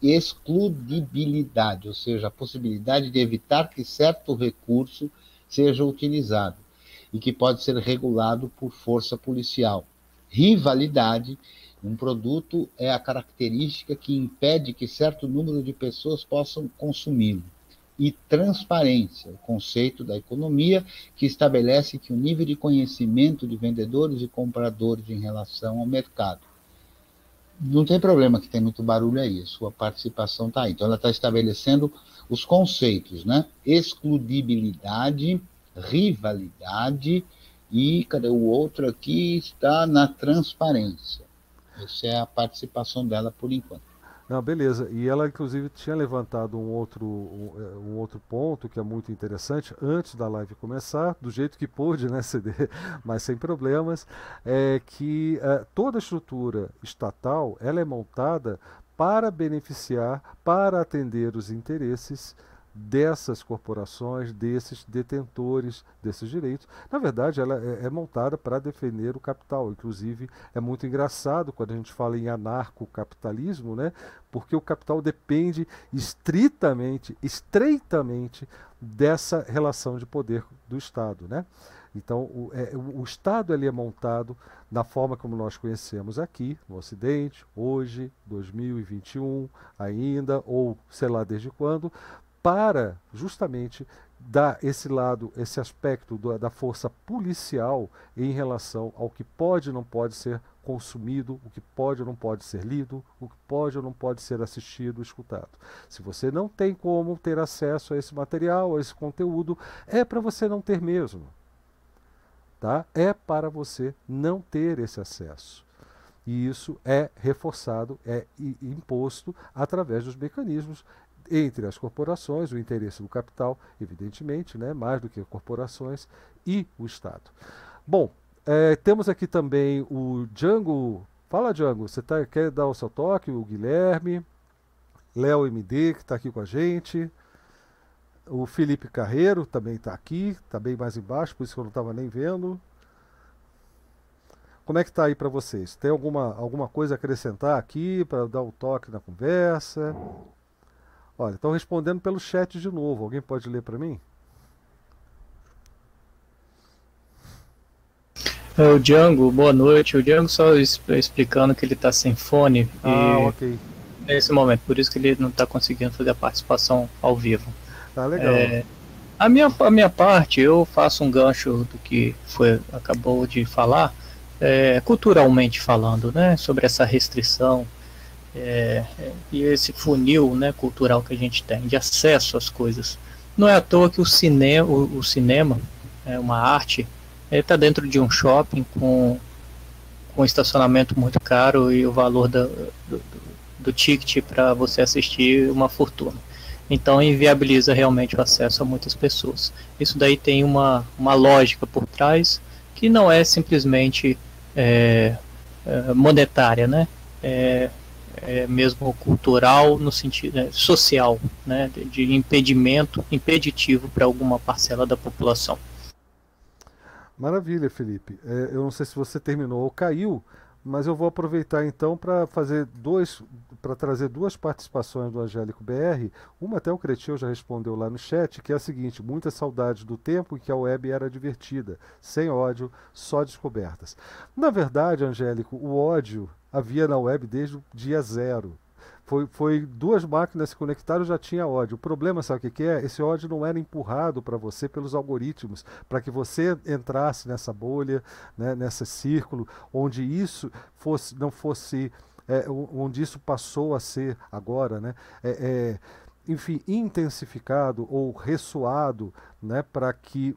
excludibilidade, ou seja, a possibilidade de evitar que certo recurso seja utilizado e que pode ser regulado por força policial. Rivalidade um produto é a característica que impede que certo número de pessoas possam consumi-lo. E transparência, o conceito da economia que estabelece que o nível de conhecimento de vendedores e compradores em relação ao mercado. Não tem problema que tem muito barulho aí, sua participação está aí. Então, ela está estabelecendo os conceitos, né? Excludibilidade, rivalidade e, cadê o outro aqui? Está na transparência. Essa é a participação dela por enquanto. Não, beleza. E ela, inclusive, tinha levantado um outro, um, é, um, outro ponto que é muito interessante, antes da live começar, do jeito que pôde, né, CD, mas sem problemas, é que é, toda estrutura estatal ela é montada para beneficiar, para atender os interesses dessas corporações, desses detentores desses direitos. Na verdade, ela é, é montada para defender o capital. Inclusive, é muito engraçado quando a gente fala em anarcocapitalismo, né? porque o capital depende estritamente, estreitamente dessa relação de poder do Estado. Né? Então, o, é, o, Estado ele é montado da forma como nós conhecemos aqui, no Ocidente, hoje, 2021 ainda, ou sei lá desde quando, para justamente dar esse lado, esse aspecto do, da força policial em relação ao que pode ou não pode ser consumido, o que pode ou não pode ser lido, o que pode ou não pode ser assistido, escutado. Se você não tem como ter acesso a esse material, a esse conteúdo, é para você não ter mesmo. Tá? É para você não ter esse acesso. E isso é reforçado, é imposto através dos mecanismos entre as corporações, o interesse do capital, evidentemente, né, mais do que corporações, e o Estado. Bom, é, temos aqui também o Django. Fala, Django, você tá, quer dar o seu toque? O Guilherme, Léo MD, que está aqui com a gente. O Felipe Carreiro também está aqui, está bem mais embaixo, por isso que eu não estava nem vendo. Como é que está aí para vocês? Tem alguma, alguma coisa a acrescentar aqui para dar um toque na conversa? Olha, estão respondendo pelo chat de novo. Alguém pode ler para mim? É o Django, boa noite. O Django só explicando que ele está sem fone. Ah, ok. Nesse momento, por isso que ele não está conseguindo fazer a participação ao vivo. Tá legal. É, a, minha, a minha parte, eu faço um gancho do que foi acabou de falar, é, culturalmente falando, né, sobre essa restrição é, é, e esse funil né, cultural que a gente tem de acesso às coisas. Não é à toa que o, cine, o, o cinema, é uma arte, está dentro de um shopping com, com estacionamento muito caro e o valor da, do, do ticket para você assistir uma fortuna. Então inviabiliza realmente o acesso a muitas pessoas. Isso daí tem uma, uma lógica por trás que não é simplesmente é, é monetária, né? É, é, mesmo cultural no sentido é, social, né, de impedimento, impeditivo para alguma parcela da população. Maravilha, Felipe. É, eu não sei se você terminou ou caiu, mas eu vou aproveitar então para fazer dois, para trazer duas participações do Angélico BR. Uma até o Cretil já respondeu lá no chat, que é a seguinte: muitas saudades do tempo em que a web era divertida, sem ódio, só descobertas. Na verdade, Angélico, o ódio havia na web desde o dia zero. Foi, foi duas máquinas se conectaram já tinha ódio. O problema, sabe o que, é? Esse ódio não era empurrado para você pelos algoritmos, para que você entrasse nessa bolha, né, nesse círculo, onde isso fosse, não fosse, é, onde isso passou a ser agora, né? É, é, enfim, intensificado ou ressoado né, para que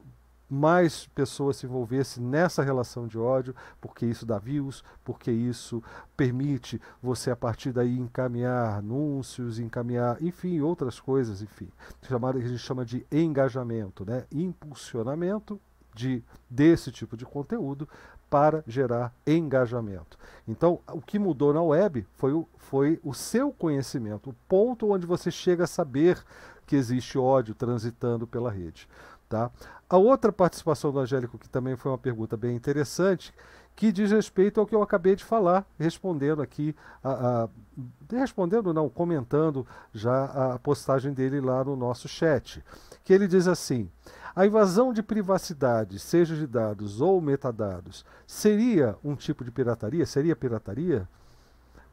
mais pessoas se envolvessem nessa relação de ódio, porque isso dá views, porque isso permite você a partir daí encaminhar anúncios, encaminhar, enfim, outras coisas, enfim, chamado que a gente chama de engajamento, né? Impulsionamento de desse tipo de conteúdo para gerar engajamento. Então, o que mudou na web foi o, foi o seu conhecimento, o ponto onde você chega a saber que existe ódio transitando pela rede. Tá? A outra participação do Angélico, que também foi uma pergunta bem interessante, que diz respeito ao que eu acabei de falar, respondendo aqui, a, a, respondendo não, comentando já a postagem dele lá no nosso chat, que ele diz assim, a invasão de privacidade, seja de dados ou metadados, seria um tipo de pirataria? Seria pirataria?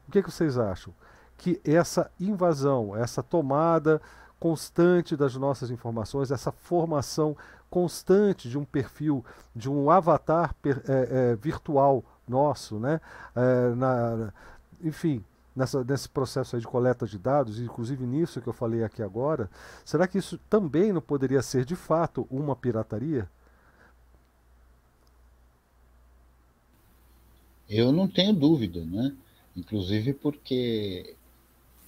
O que, que vocês acham? Que essa invasão, essa tomada constante das nossas informações, essa formação constante de um perfil, de um avatar per, é, é, virtual nosso, né? É, na, enfim, nessa, nesse processo de coleta de dados, inclusive nisso que eu falei aqui agora, será que isso também não poderia ser de fato uma pirataria? Eu não tenho dúvida, né? Inclusive porque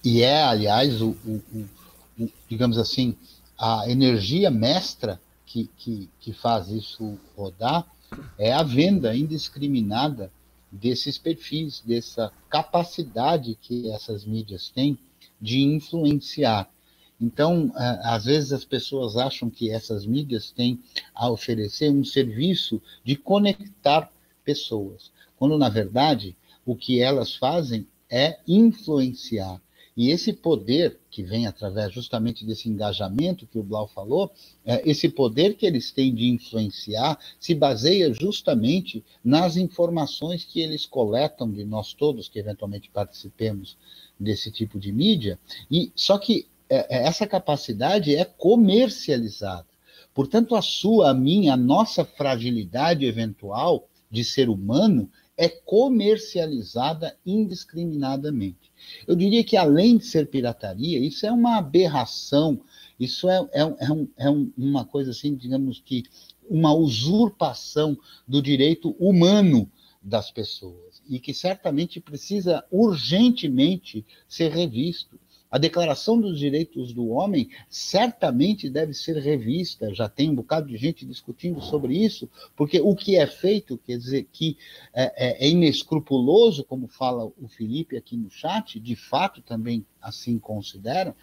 e é, aliás, o, o, o, digamos assim, a energia mestra que, que, que faz isso rodar é a venda indiscriminada desses perfis, dessa capacidade que essas mídias têm de influenciar. Então, às vezes as pessoas acham que essas mídias têm a oferecer um serviço de conectar pessoas, quando na verdade o que elas fazem é influenciar. E esse poder que vem através justamente desse engajamento que o Blau falou, é, esse poder que eles têm de influenciar se baseia justamente nas informações que eles coletam de nós todos que eventualmente participemos desse tipo de mídia. E só que é, é, essa capacidade é comercializada. Portanto, a sua, a minha, a nossa fragilidade eventual de ser humano é comercializada indiscriminadamente. Eu diria que, além de ser pirataria, isso é uma aberração, isso é, é, é, um, é uma coisa assim, digamos que, uma usurpação do direito humano das pessoas e que certamente precisa urgentemente ser revisto. A Declaração dos Direitos do Homem certamente deve ser revista, já tem um bocado de gente discutindo sobre isso, porque o que é feito, quer dizer, que é, é, é inescrupuloso, como fala o Felipe aqui no chat, de fato também assim consideram,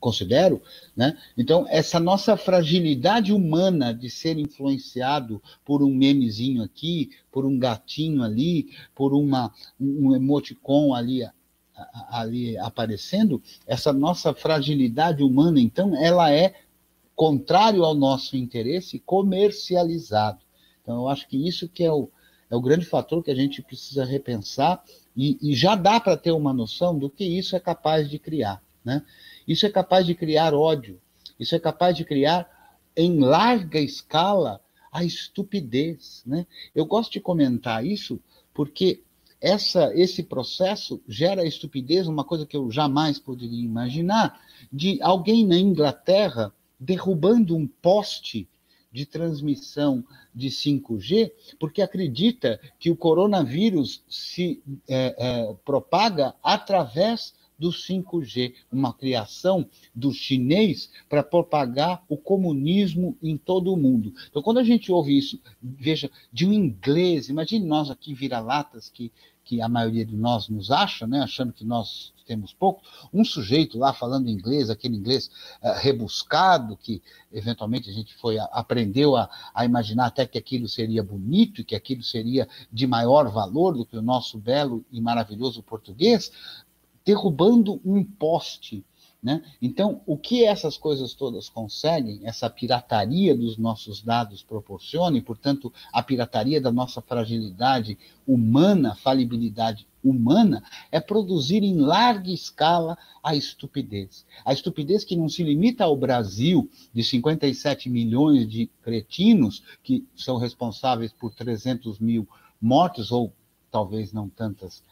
considero, né? Então, essa nossa fragilidade humana de ser influenciado por um memezinho aqui, por um gatinho ali, por uma, um emoticon ali ali aparecendo, essa nossa fragilidade humana, então, ela é contrário ao nosso interesse comercializado. Então, eu acho que isso que é o, é o grande fator que a gente precisa repensar e, e já dá para ter uma noção do que isso é capaz de criar. Né? Isso é capaz de criar ódio, isso é capaz de criar em larga escala a estupidez. Né? Eu gosto de comentar isso porque essa, esse processo gera estupidez, uma coisa que eu jamais poderia imaginar, de alguém na Inglaterra derrubando um poste de transmissão de 5G, porque acredita que o coronavírus se é, é, propaga através do 5G, uma criação do chinês para propagar o comunismo em todo o mundo. Então, quando a gente ouve isso, veja, de um inglês, imagine nós aqui vira-latas que, que a maioria de nós nos acha, né, achando que nós temos pouco, um sujeito lá falando inglês, aquele inglês uh, rebuscado, que eventualmente a gente foi aprendeu a, a, imaginar até que aquilo seria bonito que aquilo seria de maior valor do que o nosso belo e maravilhoso português, derrubando um poste. Né? Então, o que essas coisas todas conseguem, essa pirataria dos nossos dados proporciona, e, portanto, a pirataria da nossa fragilidade humana, falibilidade humana, é produzir em larga escala a estupidez. A estupidez que não se limita ao Brasil, de 57 milhões de cretinos, que são responsáveis por 300 mil mortes, ou talvez não tantas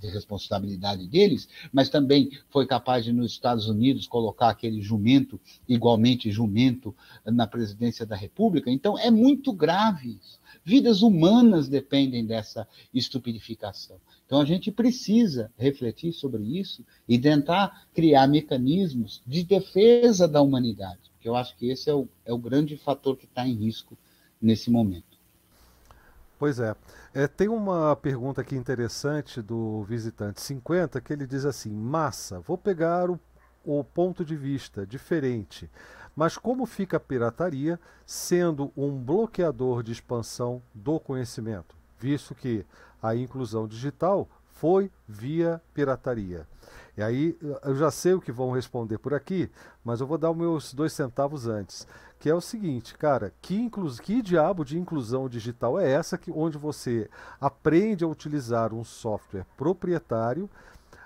de responsabilidade deles, mas também foi capaz de, nos Estados Unidos, colocar aquele jumento, igualmente jumento, na presidência da República. Então, é muito grave isso. Vidas humanas dependem dessa estupidificação. Então, a gente precisa refletir sobre isso e tentar criar mecanismos de defesa da humanidade, porque eu acho que esse é o, é o grande fator que está em risco nesse momento. Pois é. é. Tem uma pergunta aqui interessante do visitante 50 que ele diz assim: massa, vou pegar o, o ponto de vista diferente. Mas como fica a pirataria sendo um bloqueador de expansão do conhecimento, visto que a inclusão digital foi via pirataria? E aí eu já sei o que vão responder por aqui, mas eu vou dar os meus dois centavos antes que é o seguinte, cara, que, inclu que diabo de inclusão digital é essa que onde você aprende a utilizar um software proprietário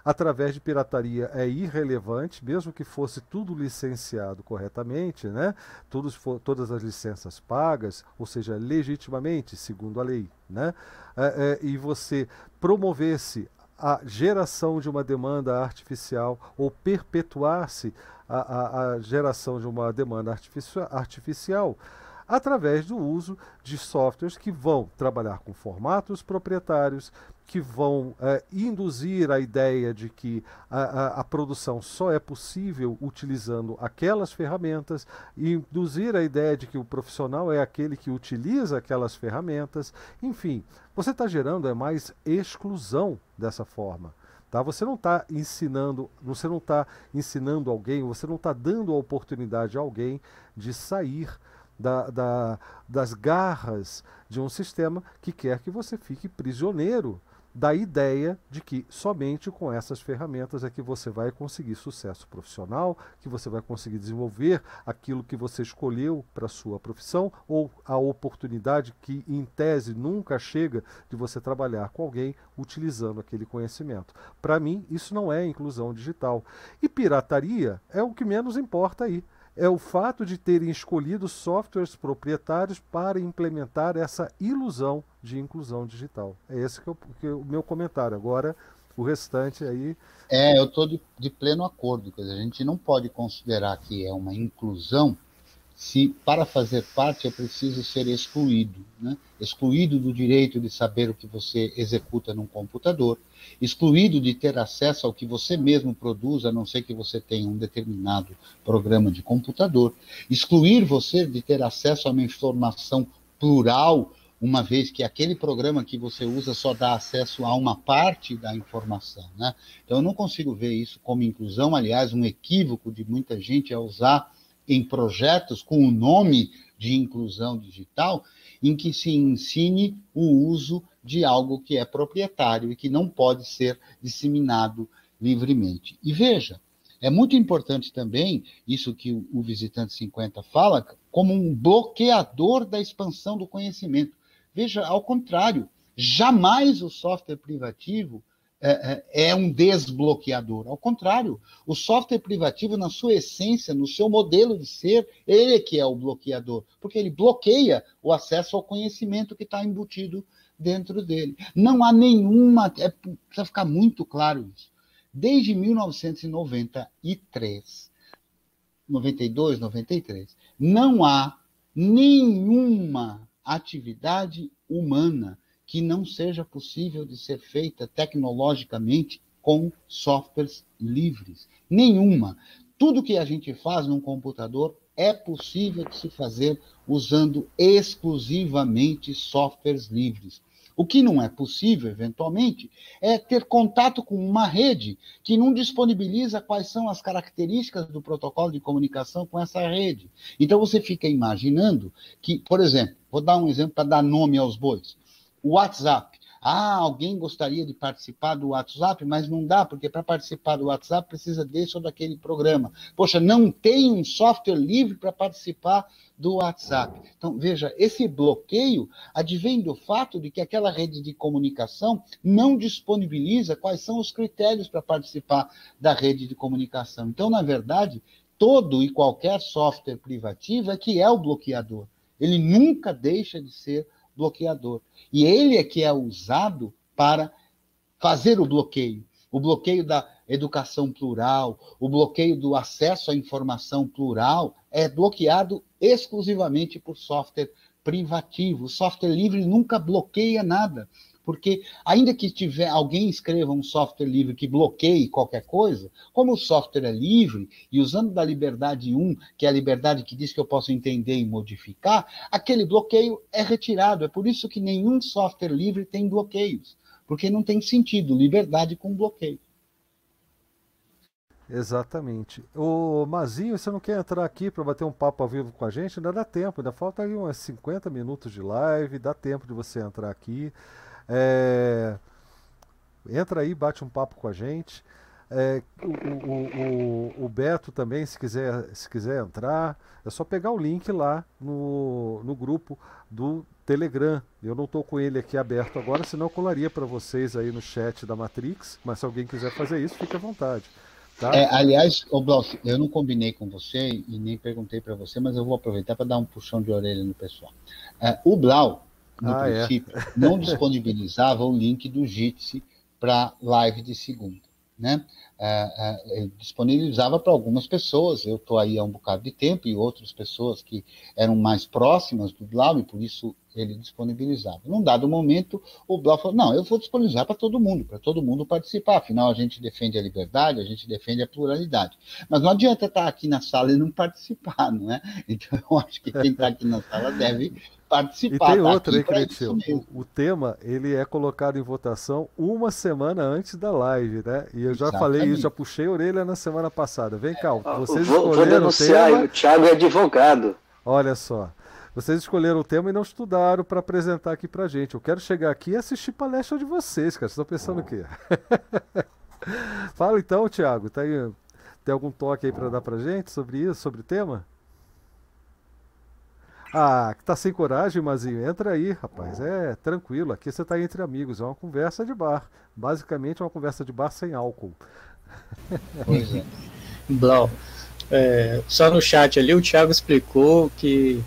através de pirataria é irrelevante, mesmo que fosse tudo licenciado corretamente, né? Tudo, todas as licenças pagas, ou seja, legitimamente, segundo a lei, né? É, é, e você promovesse a geração de uma demanda artificial ou perpetuar-se a, a, a, geração de uma demanda artificial, artificial através do uso de softwares que vão trabalhar com formatos proprietários, que vão é, induzir a ideia de que a, a, a, produção só é possível utilizando aquelas ferramentas, induzir a ideia de que o profissional é aquele que utiliza aquelas ferramentas. Enfim, você está gerando é mais exclusão dessa forma. Tá? Você não está ensinando, você não está ensinando alguém, você não está dando a oportunidade a alguém de sair da, da, das garras de um sistema que quer que você fique prisioneiro da ideia de que somente com essas ferramentas é que você vai conseguir sucesso profissional, que você vai conseguir desenvolver aquilo que você escolheu para sua profissão ou a oportunidade que em tese nunca chega de você trabalhar com alguém utilizando aquele conhecimento. Para mim, isso não é inclusão digital. E pirataria é o que menos importa aí é o fato de terem escolhido softwares proprietários para implementar essa ilusão de inclusão digital. É esse que, eu, que é o meu comentário. Agora, o restante aí. É, eu estou de, de, pleno acordo. Quer dizer, a gente não pode considerar que é uma inclusão se para fazer parte é preciso ser excluído, né? excluído do direito de saber o que você executa num computador, excluído de ter acesso ao que você mesmo produz, a não ser que você tenha um determinado programa de computador, excluir você de ter acesso a uma informação plural, uma vez que aquele programa que você usa só dá acesso a uma parte da informação, né? Então eu não consigo ver isso como inclusão, aliás, um equívoco de muita gente é usar em projetos com o nome de inclusão digital, em que se ensine o uso de algo que é proprietário e que não pode ser disseminado livremente. E veja, é muito importante também, isso que o Visitante 50 fala, como um bloqueador da expansão do conhecimento. Veja, ao contrário, jamais o software privativo é, é, é, um desbloqueador. Ao contrário, o software privativo, na sua essência, no seu modelo de ser, ele é que é o bloqueador, porque ele bloqueia o acesso ao conhecimento que está embutido dentro dele. Não há nenhuma. É, precisa ficar muito claro isso. Desde 1993, 92, 93, não há nenhuma atividade humana que não seja possível de ser feita tecnologicamente com softwares livres. Nenhuma. Tudo que a gente faz num computador é possível de se fazer usando exclusivamente softwares livres. O que não é possível, eventualmente, é ter contato com uma rede que não disponibiliza quais são as características do protocolo de comunicação com essa rede. Então você fica imaginando que, por exemplo, vou dar um exemplo para dar nome aos bois. WhatsApp. Ah, alguém gostaria de participar do WhatsApp, mas não dá, porque para participar do WhatsApp precisa desse ou daquele programa. Poxa, não tem um software livre para participar do WhatsApp. Então, veja, esse bloqueio advém do fato de que aquela rede de comunicação não disponibiliza quais são os critérios para participar da rede de comunicação. Então, na verdade, todo e qualquer software privativo é que é o bloqueador. Ele nunca deixa de ser bloqueador. E ele é que é usado para fazer o bloqueio. O bloqueio da educação plural, o bloqueio do acesso à informação plural é bloqueado exclusivamente por software privativo. O software livre nunca bloqueia nada porque ainda que tiver alguém escreva um software livre que bloqueie qualquer coisa, como o software é livre e usando da liberdade 1, que é a liberdade que diz que eu posso entender e modificar, aquele bloqueio é retirado. É por isso que nenhum software livre tem bloqueios, porque não tem sentido liberdade com bloqueio. Exatamente. O Mazinho, você não quer entrar aqui para bater um papo ao vivo com a gente? Ainda dá tempo, ainda falta aí uns 50 minutos de live, dá tempo de você entrar aqui. É, entra aí, bate um papo com a gente. É, o, o, o, Beto também, se quiser, se quiser entrar, é só pegar o link lá no, no grupo do Telegram. Eu não estou com ele aqui aberto agora, senão eu colaria para vocês aí no chat da Matrix. Mas se alguém quiser fazer isso, fique à vontade. Tá? É, aliás, o Bloss, eu não combinei com você e nem perguntei para você, mas eu vou aproveitar para dar um puxão de orelha no pessoal. É, o Blau, no ah, é? princípio, é? não disponibilizava o link do Jitsi para live de segunda. Né? É, é, disponibilizava para algumas pessoas. Eu estou aí há um bocado de tempo e outras pessoas que eram mais próximas do Blau e por isso ele disponibilizava. Num dado momento, o Blau falou: não, eu vou disponibilizar para todo mundo, para todo mundo participar. Afinal, a gente defende a liberdade, a gente defende a pluralidade. Mas não adianta estar aqui na sala e não participar, não é? Então, eu acho que quem está aqui na sala deve participar. E tem tá outra aí, Cretil. O, o, tema ele é colocado em votação uma semana antes da live, né? E eu já Exatamente. falei isso, já puxei a orelha na semana passada. Vem cá, vocês vou, vou denunciar, o, tema... o Thiago é advogado. Olha só. Vocês escolheram o tema e não estudaram para apresentar aqui pra gente. Eu quero chegar aqui e assistir palestra de vocês, cara. Vocês estão pensando o quê? Fala então, Thiago. Tá aí, tem algum toque aí para dar pra gente sobre isso, sobre o tema? Ah, tá sem coragem, Mazinho? Entra aí, rapaz. É tranquilo. Aqui você tá entre amigos. É uma conversa de bar. Basicamente, é uma conversa de bar sem álcool. Pois é. Blau. É, só no chat ali, o Thiago explicou que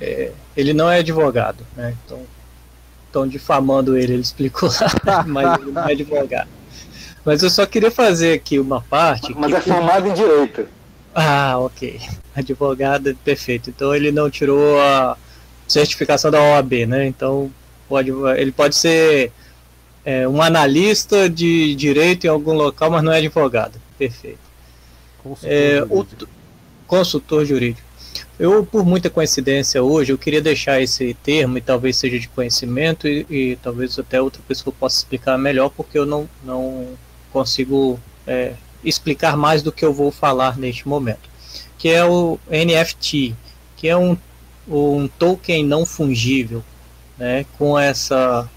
é, ele não é advogado, né? Então, estão difamando ele, ele explicou lá, mas ele não é advogado. Mas eu só queria fazer aqui uma parte. Mas que... é formado em direito. Ah, ok. Advogado, perfeito. Então ele não tirou a certificação da OAB, né? Então pode, ele pode ser é, um analista de direito em algum local, mas não é advogado. Perfeito. Consultor, é, jurídico. O, consultor jurídico. Eu, por muita coincidência hoje, eu queria deixar esse termo, e talvez seja de conhecimento, e, e talvez até outra pessoa possa explicar melhor, porque eu não, não consigo é, explicar mais do que eu vou falar neste momento, que é o NFT, que é um, um token não fungível, né, com essa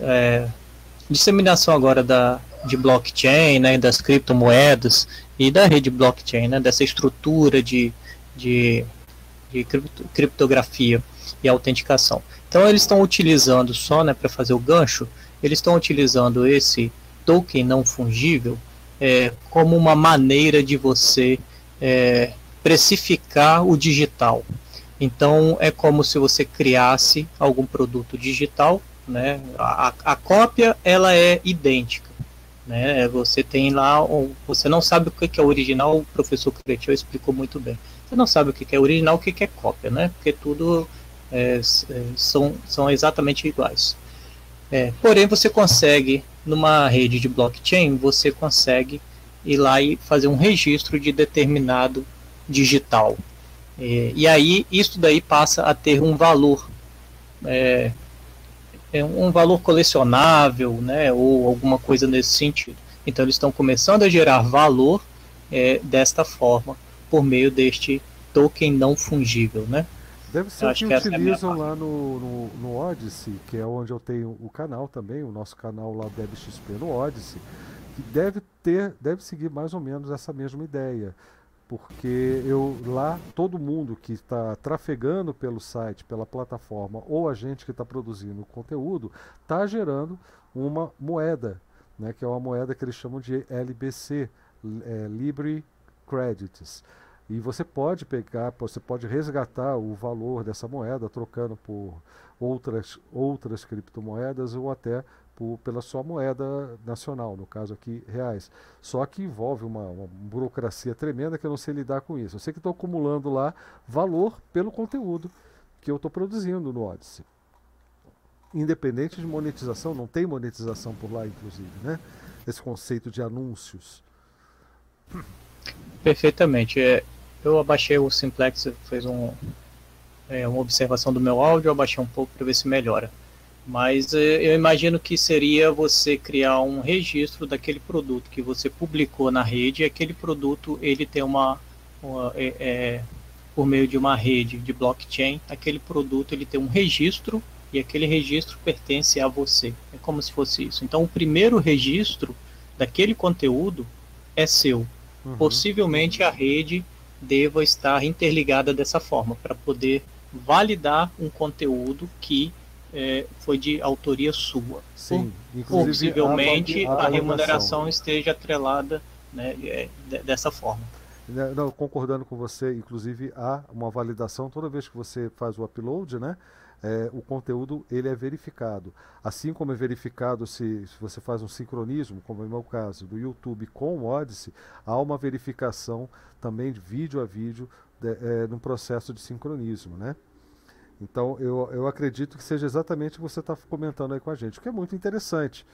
é, disseminação agora da, de blockchain, né, das criptomoedas e da rede blockchain, né, dessa estrutura de, de, de criptografia e autenticação. Então eles estão utilizando só né, para fazer o gancho, eles estão utilizando esse token não fungível é, como uma maneira de você é, precificar o digital. Então é como se você criasse algum produto digital, né? A, a cópia ela é idêntica, né? Você tem lá, você não sabe o que é original. O professor Cretil explicou muito bem. Você não sabe o que é original, o que é cópia, né? Porque tudo é, é, são, são exatamente iguais. É, porém, você consegue numa rede de blockchain, você consegue ir lá e fazer um registro de determinado digital. É, e aí, isso daí passa a ter um valor, é, é um valor colecionável, né, ou alguma coisa nesse sentido. Então, eles estão começando a gerar valor é, desta forma, por meio deste token não fungível, né? Deve ser o que, que é utilizam lá no, no, no, Odyssey, que é onde eu tenho o canal também, o nosso canal lá DebXP no Odyssey, que deve ter, deve seguir mais ou menos essa mesma ideia. Porque eu lá, todo mundo que está trafegando pelo site, pela plataforma, ou a gente que está produzindo o conteúdo, está gerando uma moeda, né, que é uma moeda que eles chamam de LBC, é, Libre Credits. E você pode pegar, você pode resgatar o valor dessa moeda trocando por outras, outras criptomoedas ou até por, pela sua moeda nacional, no caso aqui reais. Só que envolve uma, uma burocracia tremenda que eu não sei lidar com isso. Eu sei que estou acumulando lá valor pelo conteúdo que eu estou produzindo no Odyssey. Independente de monetização, não tem monetização por lá, inclusive, né? Esse conceito de anúncios. Perfeitamente. É, eu abaixei o Simplex, fez um, é, uma observação do meu áudio, abaixei um pouco para ver se melhora. Mas é, eu imagino que seria você criar um registro daquele produto que você publicou na rede, e aquele produto ele tem uma, uma é, é, por meio de uma rede de blockchain, aquele produto ele tem um registro e aquele registro pertence a você. É como se fosse isso. Então o primeiro registro daquele conteúdo é seu. Uhum. Possivelmente a rede deva estar interligada dessa forma, para poder validar um conteúdo que é, foi de autoria sua. Sim, Possivelmente a, a, a remuneração esteja atrelada né, é, dessa forma. Né, não, concordando com você, inclusive há uma validação toda vez que você faz o upload, né? é, o conteúdo ele é verificado. Assim como é verificado se, se, você faz um sincronismo, como é o meu caso, do YouTube com o Odyssey, há uma verificação também de vídeo a vídeo de, é, no processo de sincronismo, né? Então eu, eu acredito que seja exatamente o que você está comentando aí com a gente, o que é muito interessante.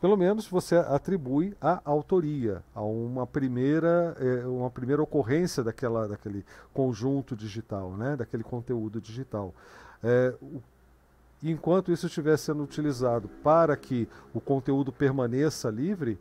Pelo menos você atribui a autoria, a uma primeira, é, uma primeira ocorrência daquela, daquele conjunto digital, né? daquele conteúdo digital. É, o, enquanto isso estiver sendo utilizado para que o conteúdo permaneça livre,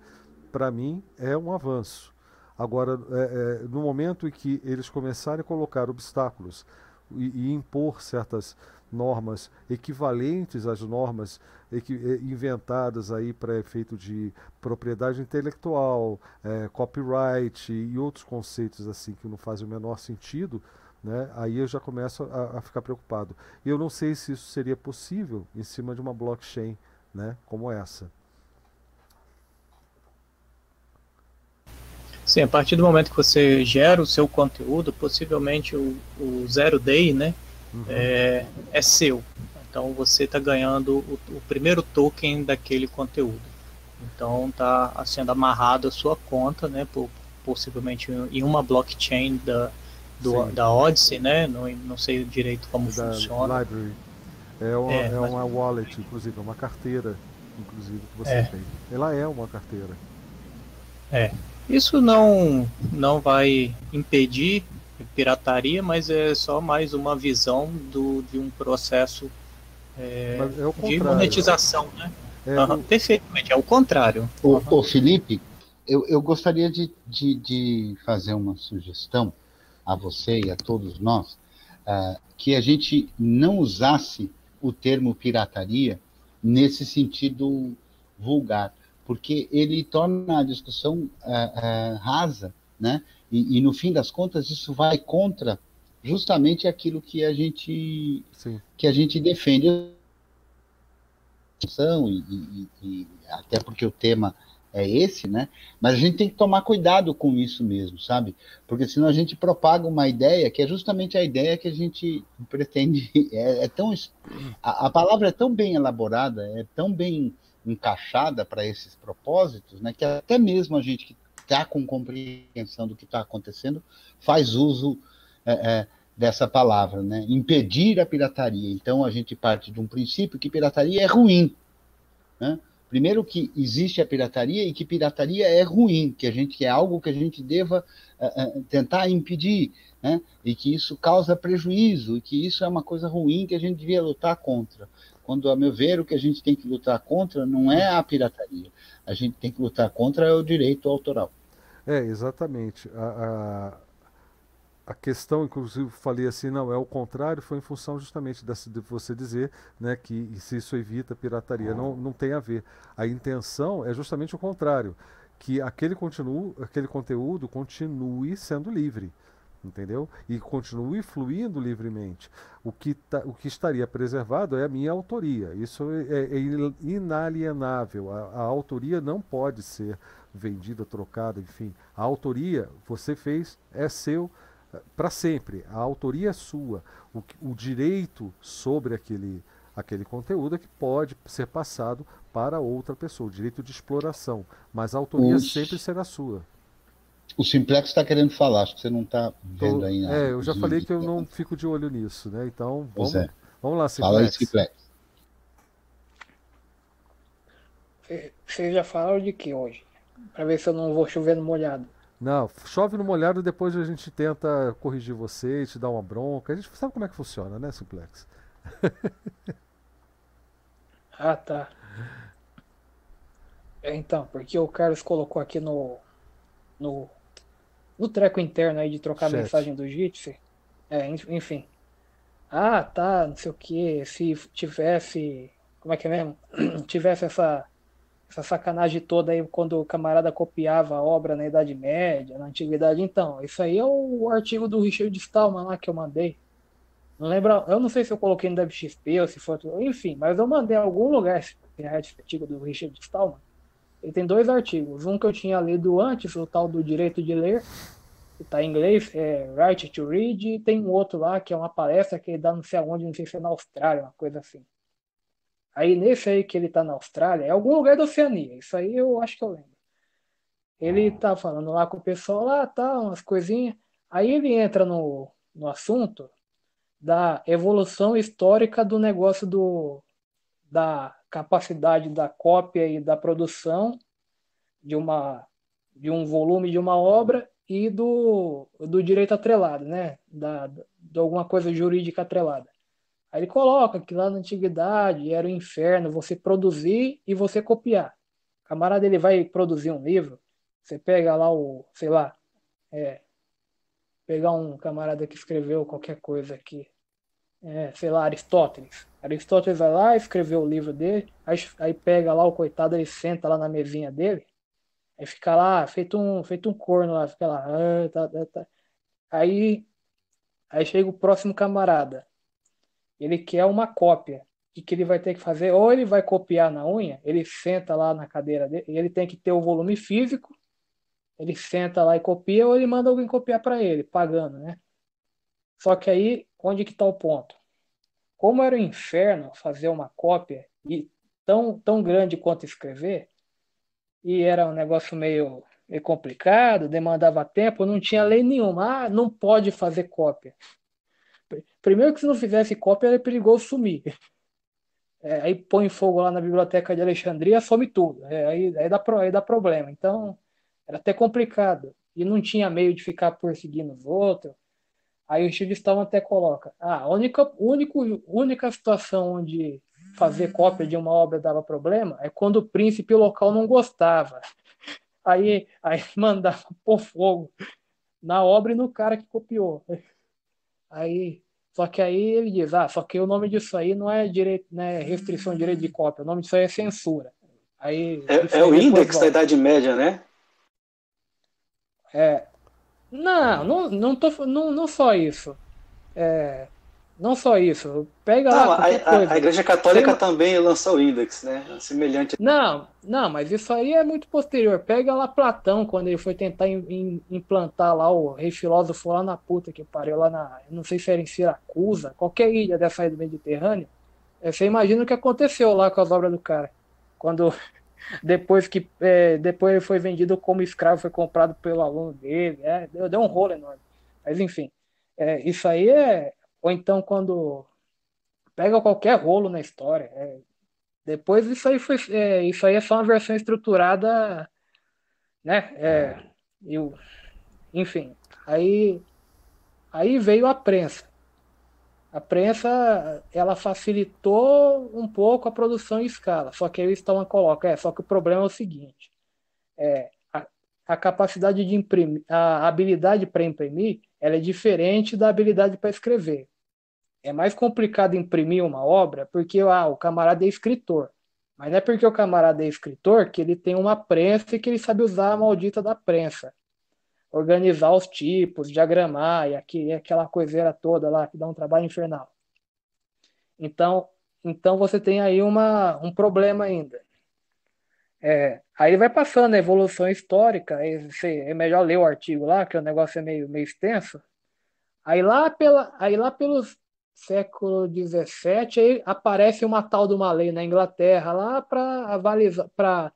para mim é um avanço. Agora, é, é, no momento em que eles começarem a colocar obstáculos e, e impor certas normas equivalentes às normas eh, inventadas aí para efeito de propriedade intelectual, é, copyright e outros conceitos assim que não fazem o menor sentido, né? Aí eu já começo a, a ficar preocupado. Eu não sei se isso seria possível em cima de uma blockchain, né? Como essa. Sim, a partir do momento que você gera o seu conteúdo, possivelmente o, o zero day, né, uhum. é, é seu. Então você está ganhando o, o, primeiro token daquele conteúdo. Então está sendo amarrado a sua conta, né, por, possivelmente em uma blockchain da, do, da Odyssey, né? Não, não sei direito como da funciona. Library. É uma, é, é uma wallet, inclusive, é uma carteira, inclusive, que você é. tem. Ela é uma carteira. É. Isso não, não vai impedir pirataria, mas é só mais uma visão do, de um processo é, é de monetização, né? É uhum, o... Perfeitamente, é o contrário. O, uhum. o Felipe, eu, eu gostaria de, de, de, fazer uma sugestão a você e a todos nós, uh, que a gente não usasse o termo pirataria nesse sentido vulgar porque ele torna a discussão é, é, rasa, né? E, e, no fim das contas isso vai contra justamente aquilo que a gente Sim. que a gente defende e, e, e, até porque o tema é esse, né? Mas a gente tem que tomar cuidado com isso mesmo, sabe? Porque senão a gente propaga uma ideia que é justamente a ideia que a gente pretende. É, é tão a, a palavra é tão bem elaborada, é tão bem encaixada para esses propósitos, né, que até mesmo a gente que está com compreensão do que está acontecendo faz uso é, é, dessa palavra, né, impedir a pirataria. Então a gente parte de um princípio que pirataria é ruim. Né? Primeiro que existe a pirataria e que pirataria é ruim, que a gente é algo que a gente deva é, é tentar impedir, né? e que isso causa prejuízo, e que isso é uma coisa ruim que a gente devia lutar contra quando, a meu ver, o que a gente tem que lutar contra não é a pirataria. A gente tem que lutar contra o direito autoral. É, exatamente. A, a, a questão, inclusive, falei assim, não, é o contrário, foi em função justamente dessa, de você dizer né, que se isso evita pirataria. Não, não tem a ver. A intenção é justamente o contrário, que aquele, aquele conteúdo continue sendo livre entendeu? E continue fluindo livremente. O que, tá, o que estaria preservado é a minha autoria. Isso é, é inalienável. A, a, autoria não pode ser vendida, trocada, enfim. A autoria você fez é seu eh, para sempre. A autoria é sua. O, o direito sobre aquele aquele conteúdo é que pode ser passado para outra pessoa, o direito de exploração, mas a autoria sempre será sua. O Simplex está querendo falar, acho que você não está vendo aí. É, eu já falei que eu não fico de olho nisso, né? Então, vamos, é. vamos lá, Simplex. Fala aí, Simplex. Vocês já falaram de que hoje? Para ver se eu não vou chover no molhado. Não, chove no molhado depois a gente tenta corrigir você, te dar uma bronca. A gente sabe como é que funciona, né, Simplex? ah, tá. É, então, porque o Carlos colocou aqui no, no no treco interno aí de trocar Chat. mensagem do Jitsi. É, enfim. Ah, tá, não sei o que. Se tivesse. Como é que é mesmo? tivesse essa, essa sacanagem toda aí quando o camarada copiava a obra na Idade Média, na Antiguidade. Então, isso aí é o artigo do Richard Stallman lá que eu mandei. Não lembro, eu não sei se eu coloquei no WXP ou se foi. Enfim, mas eu mandei em algum lugar esse artigo do Richard Stallman. Ele tem dois artigos. Um que eu tinha lido antes, o tal do direito de ler, está em inglês, é Right to Read, e tem um outro lá que é uma palestra que ele dá não sei aonde, não sei se é na Austrália, uma coisa assim. Aí nesse aí que ele está na Austrália, é algum lugar da Oceania, isso aí eu acho que eu lembro. Ele tá falando lá com o pessoal lá, tá, umas coisinhas. Aí ele entra no, no assunto da evolução histórica do negócio do, da capacidade da cópia e da produção de uma de um volume de uma obra e do, do direito atrelado, né? Da, de alguma coisa jurídica atrelada. Aí ele coloca que lá na antiguidade era o inferno você produzir e você copiar. O camarada ele vai produzir um livro, você pega lá o, sei lá, é, pegar um camarada que escreveu qualquer coisa aqui, é, sei lá, Aristóteles. Aristóteles vai lá, escreveu o livro dele, aí, aí pega lá o coitado, ele senta lá na mesinha dele, aí fica lá, feito um, feito um corno lá, fica lá, ah, tá, tá, tá. Aí, aí chega o próximo camarada, ele quer uma cópia. E que ele vai ter que fazer, ou ele vai copiar na unha, ele senta lá na cadeira dele, ele tem que ter o volume físico, ele senta lá e copia, ou ele manda alguém copiar para ele, pagando, né? Só que aí, onde que está o ponto? Como era o inferno fazer uma cópia e tão, tão grande quanto escrever, e era um negócio meio, meio complicado, demandava tempo, não tinha lei nenhuma. Ah, não pode fazer cópia. Primeiro que se não fizesse cópia, era perigoso sumir. É, aí põe fogo lá na biblioteca de Alexandria, some tudo. É, aí, aí, dá, aí dá problema. Então, era até complicado. E não tinha meio de ficar perseguindo os outros. Aí o Steve Stallman até coloca: ah, a única, único, única situação onde fazer cópia de uma obra dava problema é quando o príncipe local não gostava. Aí, aí mandava pôr fogo na obra e no cara que copiou. Aí, só que aí ele diz: ah, só que o nome disso aí não é direito, né, restrição de direito de cópia, o nome disso aí é censura. Aí, é, é o índex da Idade Média, né? É, não, não, não, tô, não, não só isso. É, não só isso. Pega não, lá. A, a, Igreja Católica Tem... também lançou o índex, né? Semelhante. Não, não, mas isso aí é muito posterior. Pega lá Platão, quando ele foi tentar in, in, implantar lá o rei filósofo lá na puta que pariu, lá na. Não sei se era em Siracusa, qualquer ilha dessa aí do Mediterrâneo. É, você imagina o que aconteceu lá com as obras do cara. Quando depois que é, depois ele foi vendido como escravo, foi comprado pelo aluno dele, é, deu, deu um rolo enorme. Mas enfim, é, isso aí é. Ou então quando pega qualquer rolo na história. É, depois isso aí foi. É, isso aí é só uma versão estruturada, né? É, eu, enfim, aí, aí veio a prensa. A prensa ela facilitou um pouco a produção em escala, só que eles estão coloca, é, só que o problema é o seguinte, é, a, a capacidade de imprimir, a habilidade para imprimir, ela é diferente da habilidade para escrever. É mais complicado imprimir uma obra porque ah, o camarada é escritor. Mas não é porque o camarada é escritor que ele tem uma prensa e que ele sabe usar a maldita da prensa organizar os tipos, diagramar e aqui, aquela coiseira toda lá que dá um trabalho infernal. Então, então você tem aí uma, um problema ainda. É, aí vai passando a evolução histórica, aí é melhor ler o artigo lá, que o negócio é meio, meio extenso. Aí lá, pela, aí lá pelos século XVII, aí aparece uma tal de uma lei na Inglaterra lá para avalizar, para,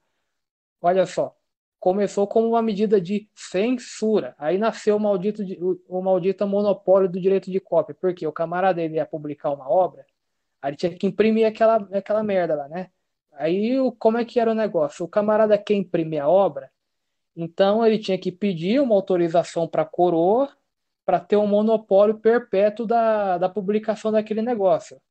olha só, começou como uma medida de censura. Aí nasceu o maldito, o, maldito monopólio do direito de cópia, porque o camarada ele ia publicar uma obra, aí ele tinha que imprimir aquela, aquela merda lá, né? Aí como é que era o negócio? O camarada quer imprimir a obra, então ele tinha que pedir uma autorização para a coroa para ter um monopólio perpétuo da, da publicação daquele negócio.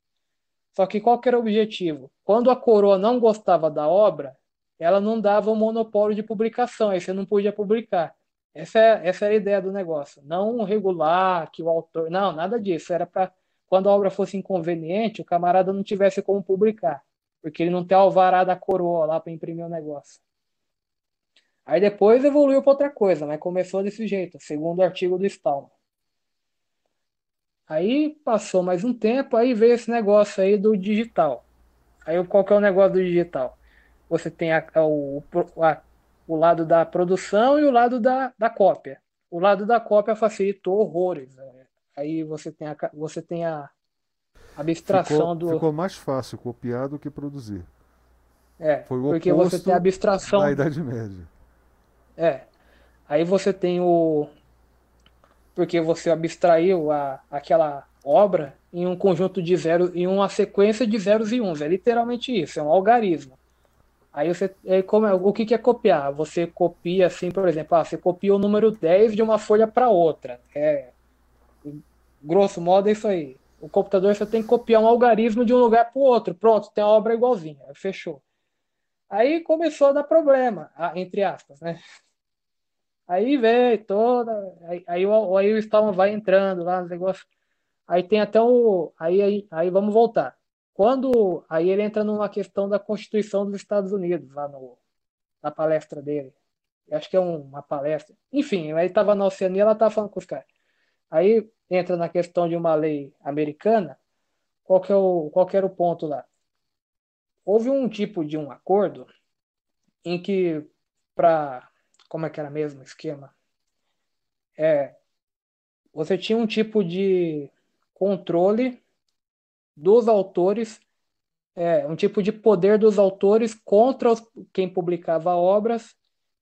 Só que qual que era o objetivo? Quando a coroa não gostava da obra, ela não dava um monopólio de publicação, aí você não podia publicar. Essa, é, essa era a ideia do negócio. Não regular que o autor. Não, nada disso. Era para quando a obra fosse inconveniente, o camarada não tivesse como publicar. Porque ele não tem alvará da coroa lá para imprimir o negócio. Aí depois evoluiu para outra coisa, mas começou desse jeito, segundo o artigo do Stallman. Aí passou mais um tempo, aí veio esse negócio aí do digital. Aí qual que é o negócio do digital? Você tem a, a, o, a, o lado da produção e o lado da, da cópia. o lado da cópia facilitou horrores. Né? Aí você tem a, você tem a abstração ficou, do. Ficou mais fácil copiar do que produzir. É, Foi o porque você tem a abstração. Da Idade Média. É. Aí você tem o. Porque você abstraiu a, aquela obra em um conjunto de zeros, em uma sequência de zeros e uns. É literalmente isso, é um algarismo. Aí você. É, como é, o que, que é copiar? Você copia assim, por exemplo, ah, você copia o número 10 de uma folha para outra. É, grosso modo é isso aí. O computador você tem que copiar um algarismo de um lugar para o outro. Pronto, tem a obra igualzinha. Fechou. Aí começou a dar problema, entre aspas, né? Aí veio toda. Aí, aí, aí o Stallman vai entrando lá no negócio. Aí tem até o. Aí, aí, aí vamos voltar. Quando. Aí ele entra numa questão da Constituição dos Estados Unidos, lá no, na palestra dele. Eu acho que é um, uma palestra. Enfim, aí estava na Oceania, ela estava falando com os caras. Aí entra na questão de uma lei americana. Qual, que é o, qual que era o ponto lá? Houve um tipo de um acordo em que, para. Como é que era mesmo o esquema? É, você tinha um tipo de controle dos autores, é, um tipo de poder dos autores contra os, quem publicava obras,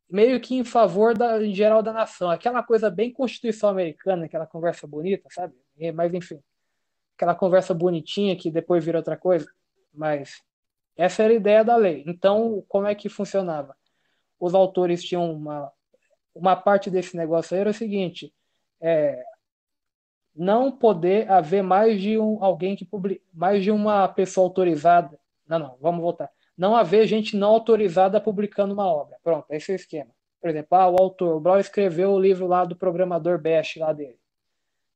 meio que em favor da, em geral da nação. Aquela coisa bem Constituição americana, aquela conversa bonita, sabe? Mas enfim, aquela conversa bonitinha que depois vira outra coisa. Mas essa era a ideia da lei. Então, como é que funcionava? Os autores tinham uma, uma parte desse negócio era o seguinte: é, não poder haver mais de um alguém que publica, mais de uma pessoa autorizada. Não, não, vamos voltar. Não haver gente não autorizada publicando uma obra. Pronto, esse é o esquema. Por exemplo, ah, o autor, o Brown escreveu o livro lá do programador Bash lá dele.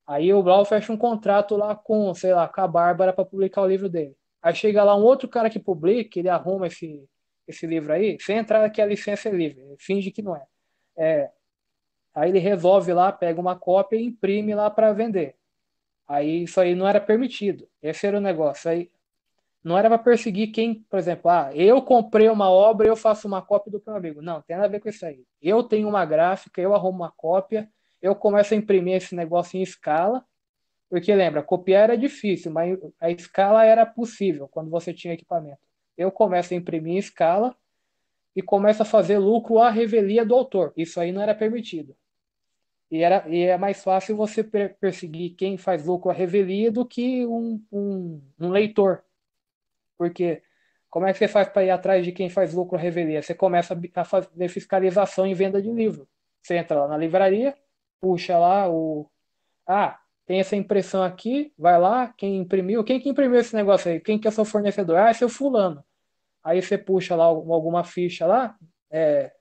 Aí o Brown fecha um contrato lá com, sei lá, com a Bárbara para publicar o livro dele. Aí chega lá um outro cara que publica, ele arruma esse, esse livro aí, sem entrar que a licença é livre, finge que não é. é Aí ele resolve lá, pega uma cópia e imprime lá para vender. Aí isso aí não era permitido. Esse era o negócio. Aí não era para perseguir quem, por exemplo, ah, eu comprei uma obra, eu faço uma cópia do meu amigo. Não, tem nada a ver com isso aí. Eu tenho uma gráfica, eu arrumo uma cópia, eu começo a imprimir esse negócio em escala, porque lembra, copiar era difícil, mas a escala era possível quando você tinha equipamento. Eu começo a imprimir em escala e começo a fazer lucro à revelia do autor. Isso aí não era permitido. E, era, e é mais fácil você perseguir quem faz lucro à revelia do que um, um, um leitor. Porque como é que você faz para ir atrás de quem faz lucro à revelia? Você começa a fazer fiscalização em venda de livro. Você entra lá na livraria, puxa lá o. Ah, tem essa impressão aqui, vai lá, quem imprimiu, quem que imprimiu esse negócio aí? Quem que é seu fornecedor? Ah, é seu fulano. Aí você puxa lá alguma ficha lá, é,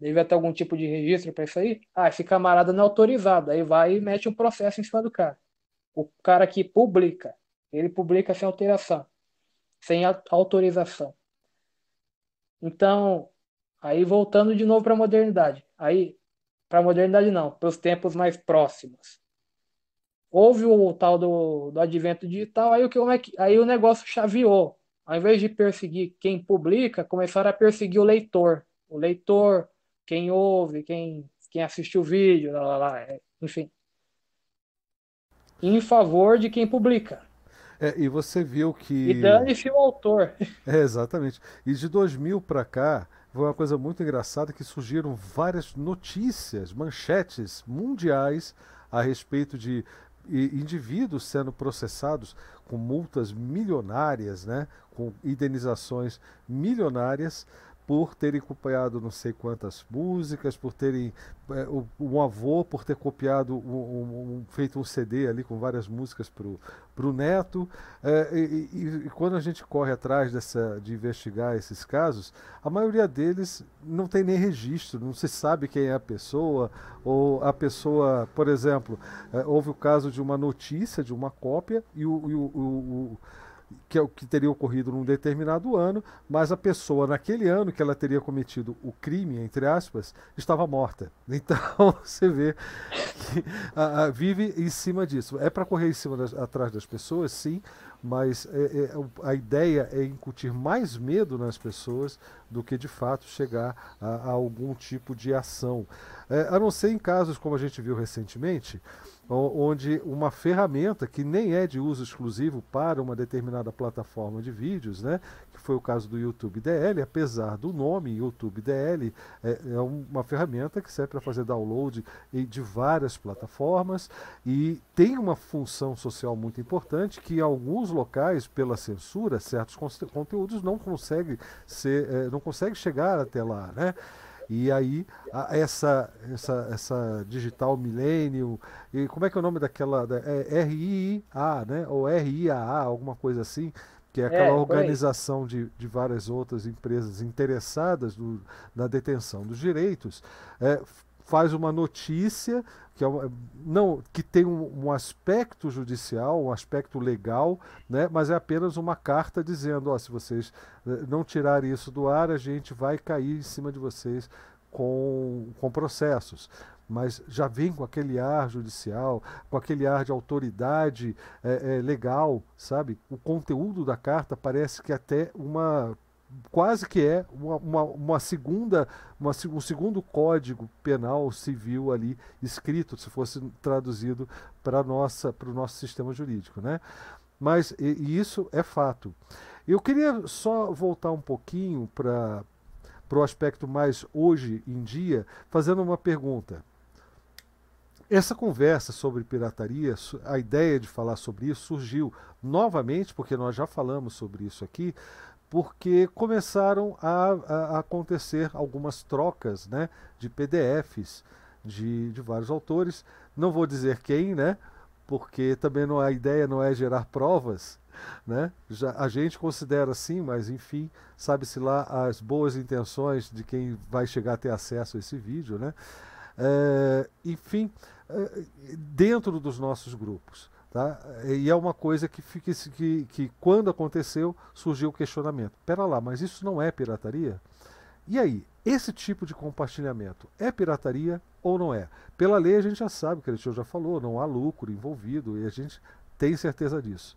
deve ter algum tipo de registro para isso aí. Ah, esse camarada não é autorizado. Aí vai e mete um processo em cima do cara. O cara que publica, ele publica sem alteração, sem autorização. Então, aí voltando de novo para a modernidade. Aí, para a modernidade não, para os tempos mais próximos. Houve o tal do, do advento digital, aí o, que, é que, aí o negócio chaveou. Ao invés de perseguir quem publica, começaram a perseguir o leitor. O leitor, quem ouve, quem, quem assiste o vídeo, lá, lá, lá, é, enfim. Em favor de quem publica. É, e você viu que. E dane-se o autor. É, exatamente. E de 2000 para cá, foi uma coisa muito engraçada que surgiram várias notícias, manchetes mundiais a respeito de indivíduos sendo processados com multas milionárias, né, com indenizações milionárias por terem copiado não sei quantas músicas, por terem é, um avô por ter copiado um, um, feito um CD ali com várias músicas para o neto. É, e, e, e, quando a gente corre atrás dessa de investigar esses casos a maioria deles não tem nem registro não se sabe quem é a pessoa. Ou a pessoa por exemplo é, houve o caso de uma notícia de uma cópia e o, o, o que é o que teria ocorrido num determinado ano, mas a pessoa naquele ano que ela teria cometido o crime, entre aspas, estava morta. Então você vê que a, a, vive em cima disso. É para correr em cima das, atrás das pessoas, sim, mas é, é, a ideia é incutir mais medo nas pessoas do que de fato chegar a, a algum tipo de ação. É, a não ser em casos como a gente viu recentemente, onde uma ferramenta que nem é de uso exclusivo para uma determinada plataforma de vídeos, né, que foi o caso do YouTube DL, apesar do nome YouTube DL, é, é uma ferramenta que serve para fazer download de várias plataformas e tem uma função social muito importante que alguns locais, pela censura, certos conteúdos não conseguem ser, é, não consegue chegar até lá, né? E aí, a, essa, essa, essa Digital Millennium, e como é que é o nome daquela. Da, é RIA, né? Ou RIAA, alguma coisa assim, que é aquela é, organização de, de várias outras empresas interessadas no, na detenção dos direitos, é, faz uma notícia que, é não, que tem um, um, aspecto judicial, um aspecto legal, né, mas é apenas uma carta dizendo: ó, se vocês eh, não tirarem isso do ar, a gente vai cair em cima de vocês com, com processos mas já vem com aquele ar judicial, com aquele ar de autoridade é, é, legal, sabe? O conteúdo da carta parece que até uma quase que é uma, uma, uma segunda, uma, um segundo código penal civil ali escrito, se fosse traduzido para nossa para o nosso sistema jurídico, né? Mas e, e isso é fato. Eu queria só voltar um pouquinho para para o aspecto mais hoje em dia, fazendo uma pergunta. Essa conversa sobre pirataria, a ideia de falar sobre isso surgiu novamente, porque nós já falamos sobre isso aqui, porque começaram a, a, acontecer algumas trocas né, de PDFs de, de vários autores. Não vou dizer quem, né? Porque também não, a ideia não é gerar provas, né? Já, a gente considera assim, mas enfim, sabe-se lá as boas intenções de quem vai chegar a ter acesso a esse vídeo, né? É, enfim, é, dentro dos nossos grupos. Tá? E é uma coisa que, fica, que, que quando aconteceu surgiu o questionamento. Pera lá, mas isso não é pirataria? E aí, esse tipo de compartilhamento é pirataria ou não é? Pela lei a gente já sabe, que a gente já falou, não há lucro envolvido e a gente tem certeza disso.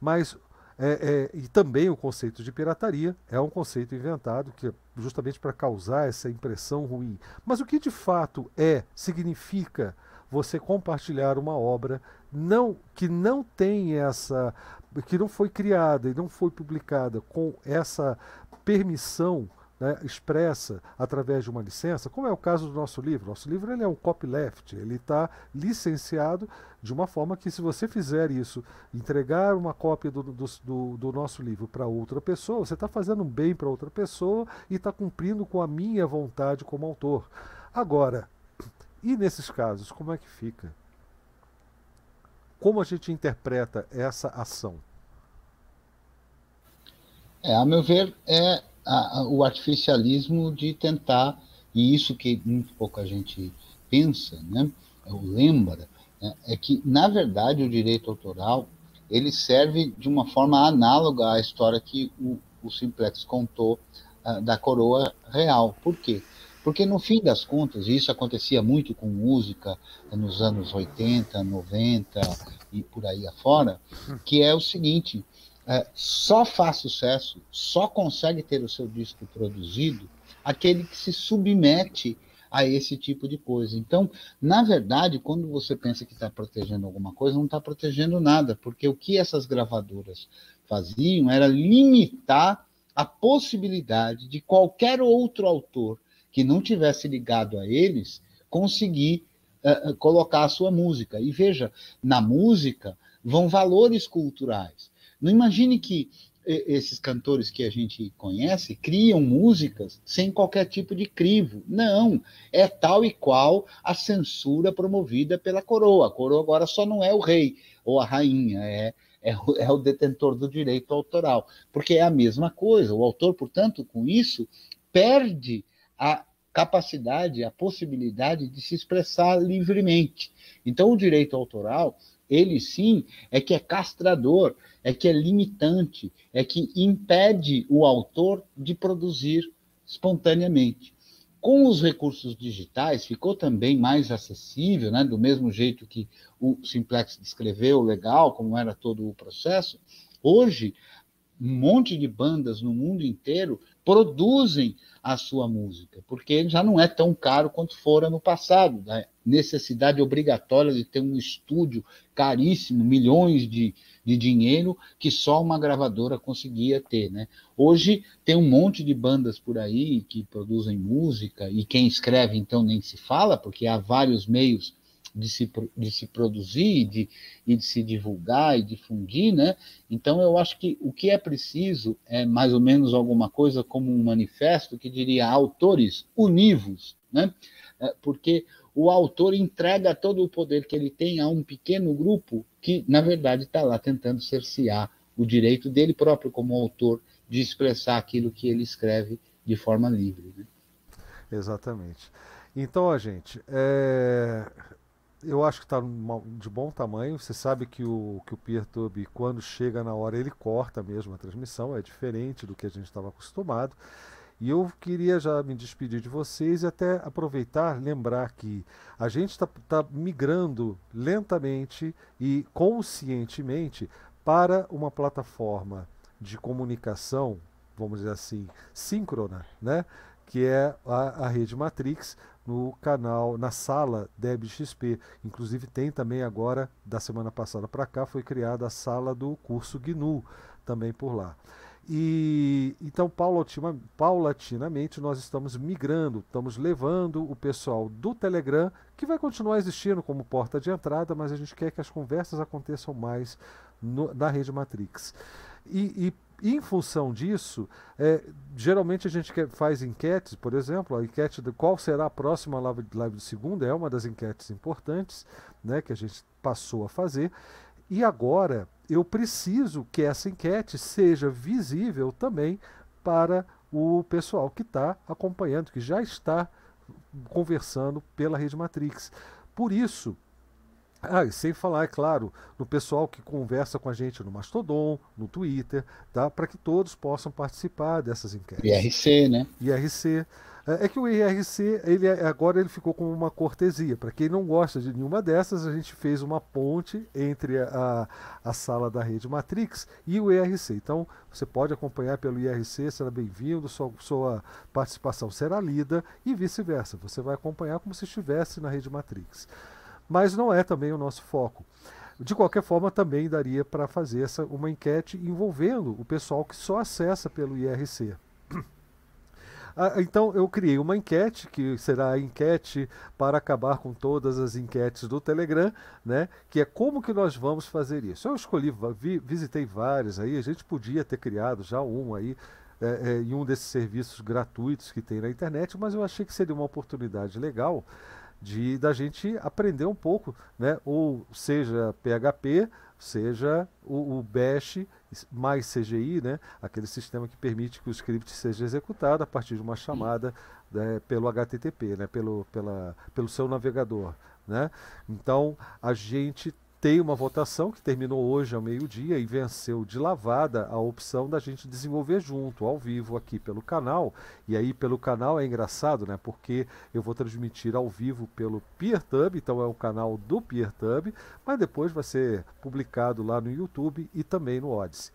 Mas é, é, e também o conceito de pirataria é um conceito inventado que é justamente para causar essa impressão ruim. Mas o que de fato é, significa você compartilhar uma obra não que não tem essa que não foi criada e não foi publicada com essa permissão né, expressa através de uma licença, como é o caso do nosso livro. Nosso livro ele é um copyleft, ele está licenciado de uma forma que, se você fizer isso, entregar uma cópia do, do, do nosso livro para outra pessoa, você está fazendo um bem para outra pessoa e está cumprindo com a minha vontade como autor. Agora, e nesses casos, como é que fica? Como a gente interpreta essa ação? É, a meu ver, é a, a, o artificialismo de tentar, e isso que muito pouca gente pensa, né, ou lembra, né, é que, na verdade, o direito autoral ele serve de uma forma análoga à história que o, o Simplex contou uh, da coroa real. Por quê? No fim das contas, isso acontecia muito com música nos anos 80, 90 e por aí afora, que é o seguinte: é, só faz sucesso, só consegue ter o seu disco produzido aquele que se submete a esse tipo de coisa. Então, na verdade, quando você pensa que está protegendo alguma coisa, não está protegendo nada, porque o que essas gravadoras faziam era limitar a possibilidade de qualquer outro autor que não tivesse ligado a eles conseguir uh, colocar a sua música. E veja, na música vão valores culturais. Não imagine que esses cantores que a gente conhece criam músicas sem qualquer tipo de crivo. Não, é tal e qual a censura promovida pela coroa. A coroa agora só não é o rei ou a rainha, é, é, é o detentor do direito autoral. Porque é a mesma coisa. O autor, portanto, com isso, perde a capacidade, a possibilidade de se expressar livremente. Então, o direito autoral ele sim é que é castrador, é que é limitante, é que impede o autor de produzir espontaneamente. Com os recursos digitais, ficou também mais acessível, né? do mesmo jeito que o Simplex descreveu, legal, como era todo o processo. Hoje, um monte de bandas no mundo inteiro produzem a sua música, porque já não é tão caro quanto fora no passado. Né? Necessidade obrigatória de ter um estúdio caríssimo, milhões de, de dinheiro, que só uma gravadora conseguia ter. Né? Hoje tem um monte de bandas por aí que produzem música, e quem escreve então nem se fala, porque há vários meios de se, de se produzir de, e de se divulgar e difundir, né? Então eu acho que o que é preciso é mais ou menos alguma coisa como um manifesto que diria autores univos, né? É, porque o autor entrega todo o poder que ele tem a um pequeno grupo que, na verdade, está lá tentando cercear o direito dele próprio como autor de expressar aquilo que ele escreve de forma livre. Né? Exatamente. Então, a gente, é eu acho que está de bom tamanho. Você sabe que o, que o PeerTube, quando chega na hora, ele corta mesmo a transmissão, é diferente do que a gente estava acostumado. E eu queria já me despedir de vocês e até aproveitar, lembrar que a gente está tá migrando lentamente e conscientemente para uma plataforma de comunicação, vamos dizer assim, síncrona, né? que é a, a rede Matrix, no canal, na sala DebXP. Inclusive tem também agora, da semana passada para cá, foi criada a sala do curso GNU, também por lá. E então, paulatinamente, nós estamos migrando, estamos levando o pessoal do Telegram, que vai continuar existindo como porta de entrada, mas a gente quer que as conversas aconteçam mais no, na rede Matrix. E, e em função disso, é, geralmente a gente faz enquetes, por exemplo, a enquete de qual será a próxima live, live de segunda é uma das enquetes importantes né, que a gente passou a fazer. E agora eu preciso que essa enquete seja visível também para o pessoal que está acompanhando, que já está conversando pela Rede Matrix. Por isso, ah, e sem falar, é claro, no pessoal que conversa com a gente no Mastodon, no Twitter, tá? para que todos possam participar dessas enquetes. IRC, né? IRC. É, é que o IRC, ele, é, agora ele ficou com uma cortesia. Para quem não gosta de nenhuma dessas, a gente fez uma ponte entre a, a sala da rede Matrix e o IRC. Então, você pode acompanhar pelo IRC, será bem-vindo, sua, sua participação será lida e vice-versa. Você vai acompanhar como se estivesse na rede Matrix mas não é também o nosso foco. De qualquer forma, também daria para fazer essa, uma enquete envolvendo o pessoal que só acessa pelo IRC. Ah, então eu criei uma enquete, que será a enquete para acabar com todas as enquetes do Telegram, né? Que é como que nós vamos fazer isso. Eu escolhi, vi, visitei várias aí, a gente podia ter criado já um aí, é, é, em um desses serviços gratuitos que tem na internet, mas eu achei que seria uma oportunidade legal de da gente aprender um pouco, né? Ou seja PHP, seja o, o Bash mais CGI, né? Aquele sistema que permite que o script seja executado a partir de uma chamada né, pelo HTTP, né? Pelo, pela, pelo seu navegador, né? Então a gente tem uma votação que terminou hoje ao meio-dia e venceu de lavada a opção da gente desenvolver junto, ao vivo aqui pelo canal. E aí pelo canal é engraçado, né? Porque eu vou transmitir ao vivo pelo PeerTube, então é o canal do PeerTube, mas depois vai ser publicado lá no YouTube e também no Odyssey.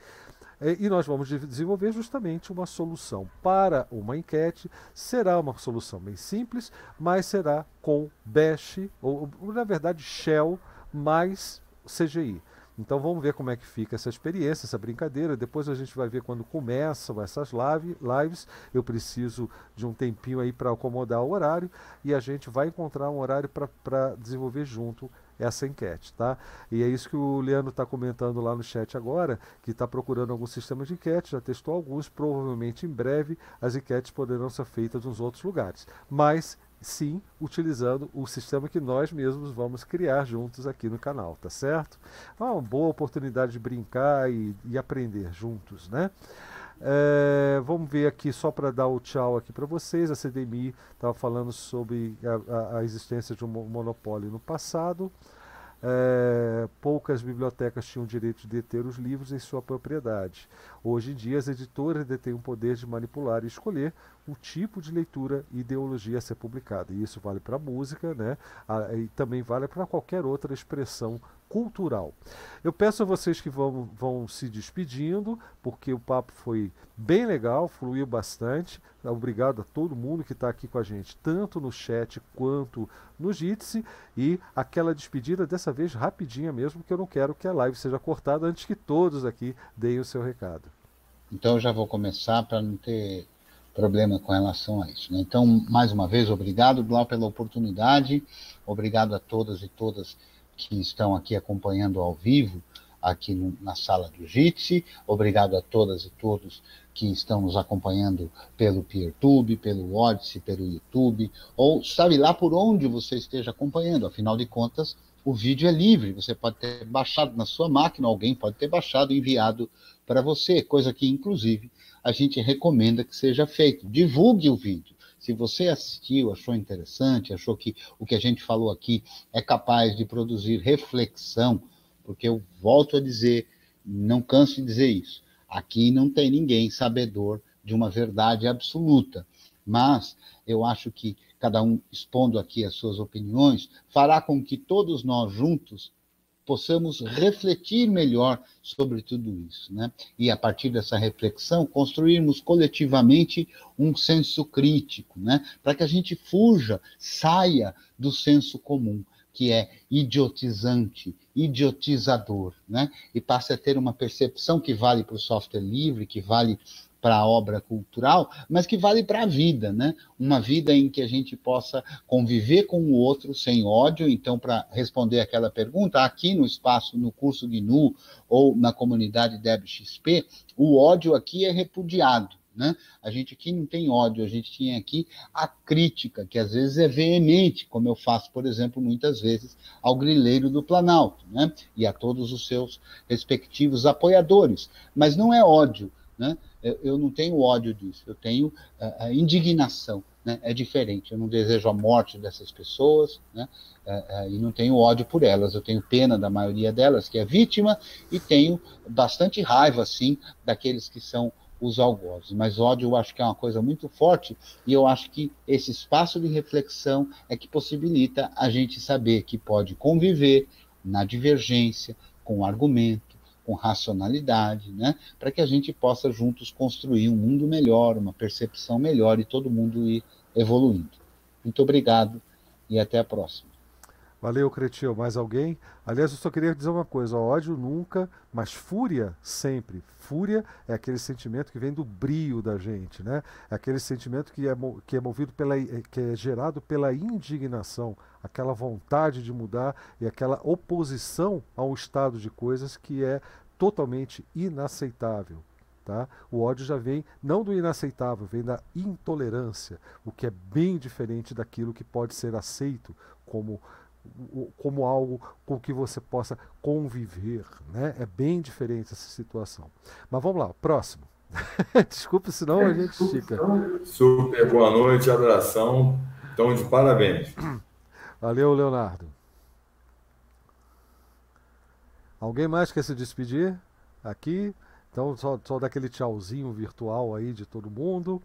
É, e nós vamos desenvolver justamente uma solução para uma enquete. Será uma solução bem simples, mas será com Bash, ou na verdade Shell, mais CGI. Então vamos ver como é que fica essa experiência, essa brincadeira. Depois a gente vai ver quando começam essas live, lives. Eu preciso de um tempinho aí para acomodar o horário e a gente vai encontrar um horário para desenvolver junto essa enquete, tá? E é isso que o Leandro está comentando lá no chat agora, que está procurando algum sistema de enquete, já testou alguns, provavelmente em breve as enquetes poderão ser feitas nos outros lugares. Mas sim utilizando o sistema que nós mesmos vamos criar juntos aqui no canal, tá certo? É uma boa oportunidade de brincar e, e aprender juntos, né? É, vamos ver aqui, só para dar o tchau aqui para vocês, a CDMI estava falando sobre a, a, a, existência de um monopólio no passado. é, poucas bibliotecas tinham o direito de deter os livros em sua propriedade. Hoje em dia, as editoras detêm o poder de manipular e escolher o tipo de leitura e ideologia a ser publicada. E isso vale para a música, né? e também vale para qualquer outra expressão cultural. Eu peço a vocês que vão, vão se despedindo, porque o papo foi bem legal, fluiu bastante. Obrigado a todo mundo que está aqui com a gente, tanto no chat quanto no Jitsi. E aquela despedida, dessa vez rapidinha mesmo, porque eu não quero que a live seja cortada antes que todos aqui deem o seu recado. Então eu já vou começar para não ter problema com relação a isso. Né? Então, mais uma vez, obrigado, Blau, pela oportunidade. Obrigado a todas e todas que estão aqui acompanhando ao vivo, aqui no, na sala do Jitsi. Obrigado a todas e todos que estão nos acompanhando pelo PeerTube, pelo Odyssey, pelo YouTube, ou sabe lá por onde você esteja acompanhando. Afinal de contas, o vídeo é livre, você pode ter baixado na sua máquina, alguém pode ter baixado e enviado para você, coisa que, inclusive, a gente recomenda que seja feito. Divulgue o vídeo. Se você assistiu, achou interessante, achou que o que a gente falou aqui é capaz de produzir reflexão, porque eu volto a dizer, não canso de dizer isso, aqui não tem ninguém sabedor de uma verdade absoluta, mas eu acho que cada um expondo aqui as suas opiniões fará com que todos nós juntos possamos refletir melhor sobre tudo isso, né? E a partir dessa reflexão construirmos coletivamente um senso crítico, né? Para que a gente fuja, saia do senso comum, que é idiotizante, idiotizador, né? E passe a ter uma percepção que vale para o software livre, que vale para a obra cultural, mas que vale para a vida, né? Uma vida em que a gente possa conviver com o outro sem ódio. Então, para responder aquela pergunta, aqui no espaço, no curso de NU ou na comunidade DebXP, o ódio aqui é repudiado. Né? A gente aqui não tem ódio, a gente tinha aqui a crítica, que às vezes é veemente, como eu faço, por exemplo, muitas vezes ao grileiro do Planalto, né? e a todos os seus respectivos apoiadores. Mas não é ódio, né? Eu, eu não tenho ódio disso, eu tenho uh, indignação. Né? É diferente. Eu não desejo a morte dessas pessoas né? Uh, uh, e não tenho ódio por elas. Eu tenho pena da maioria delas que é vítima e tenho bastante raiva, sim, daqueles que são os algozes. Mas ódio eu acho que é uma coisa muito forte e eu acho que esse espaço de reflexão é que possibilita a gente saber que pode conviver na divergência, com argumento, com racionalidade, né? Para que a gente possa juntos construir um mundo melhor, uma percepção melhor e todo mundo ir evoluindo. Muito obrigado e até a próxima. Valeu, Cretil. Mais alguém? Aliás, eu só queria dizer uma coisa: ódio nunca, mas fúria sempre. Fúria é aquele sentimento que vem do brio da gente, né? É aquele sentimento que é, que é movido pela, que é gerado pela indignação, aquela vontade de mudar e aquela oposição a um estado de coisas que é totalmente inaceitável. Tá? O ódio já vem não do inaceitável, vem da intolerância, o que é bem diferente daquilo que pode ser aceito como como algo com que você possa conviver. Né? É bem diferente essa situação. Mas vamos lá, próximo. Desculpe, senão a gente estica. Super boa noite, abração. Então, de parabéns. Valeu, Leonardo. Alguém mais quer se despedir aqui? Então, só, só daquele tchauzinho virtual aí de todo mundo.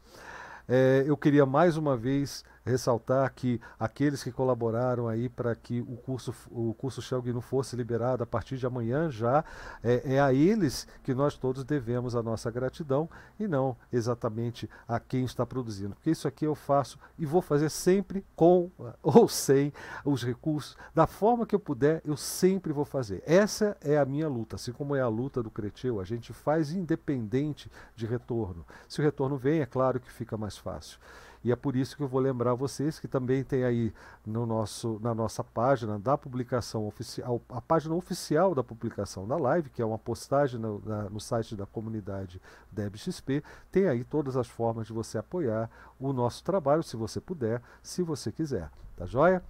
É, eu queria mais uma vez ressaltar que aqueles que colaboraram aí para que o curso, o curso Shelg não fosse liberado a partir de amanhã já, é, é, a eles que nós todos devemos a nossa gratidão e não exatamente a quem está produzindo. Porque isso aqui eu faço e vou fazer sempre com ou sem os recursos, da forma que eu puder, eu sempre vou fazer. Essa é a minha luta, assim como é a luta do Cretil, a gente faz independente de retorno. Se o retorno vem, é claro que fica mais fácil. E é por isso que eu vou lembrar vocês que também tem aí no nosso, na nossa página da publicação oficial, a página oficial da publicação da live, que é uma postagem no, na, no site da comunidade DebXP, tem aí todas as formas de você apoiar o nosso trabalho, se você puder, se você quiser. Tá joia?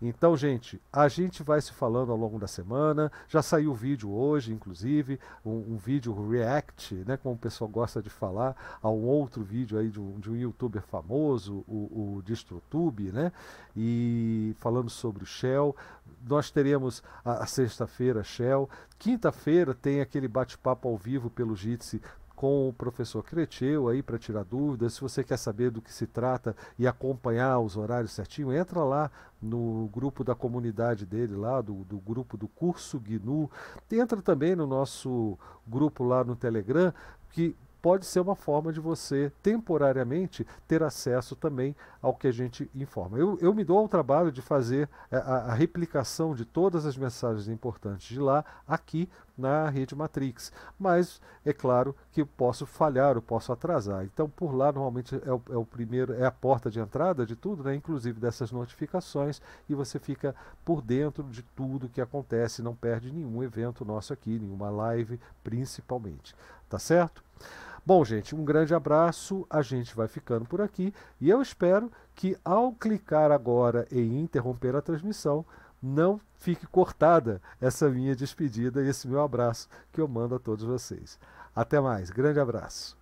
Então, gente, a gente vai se falando ao longo da semana. Já saiu vídeo hoje, inclusive, um, um vídeo react, né, como o pessoal gosta de falar, a um outro vídeo aí de um, de um youtuber famoso, o, o DistroTube, né? E falando sobre o Shell. Nós teremos a, a sexta-feira Shell. Quinta-feira tem aquele bate-papo ao vivo pelo Jitsi com o professor Creteu aí para tirar dúvidas. Se você quer saber do que se trata e acompanhar os horários certinho, entra lá no grupo da comunidade dele lá, do, do grupo do curso GNU. Entra também no nosso grupo lá no Telegram, que pode ser uma forma de você temporariamente ter acesso também ao que a gente informa. Eu, eu me dou ao trabalho de fazer a, a, replicação de todas as mensagens importantes de lá aqui na rede Matrix, mas é claro que eu posso falhar, eu posso atrasar. Então por lá normalmente é o, é o primeiro, é a porta de entrada de tudo, né? inclusive dessas notificações, e você fica por dentro de tudo que acontece, não perde nenhum evento nosso aqui, nenhuma live principalmente. Tá certo? Bom, gente, um grande abraço. A gente vai ficando por aqui e eu espero que ao clicar agora em interromper a transmissão, não fique cortada essa minha despedida e esse meu abraço que eu mando a todos vocês. Até mais, grande abraço.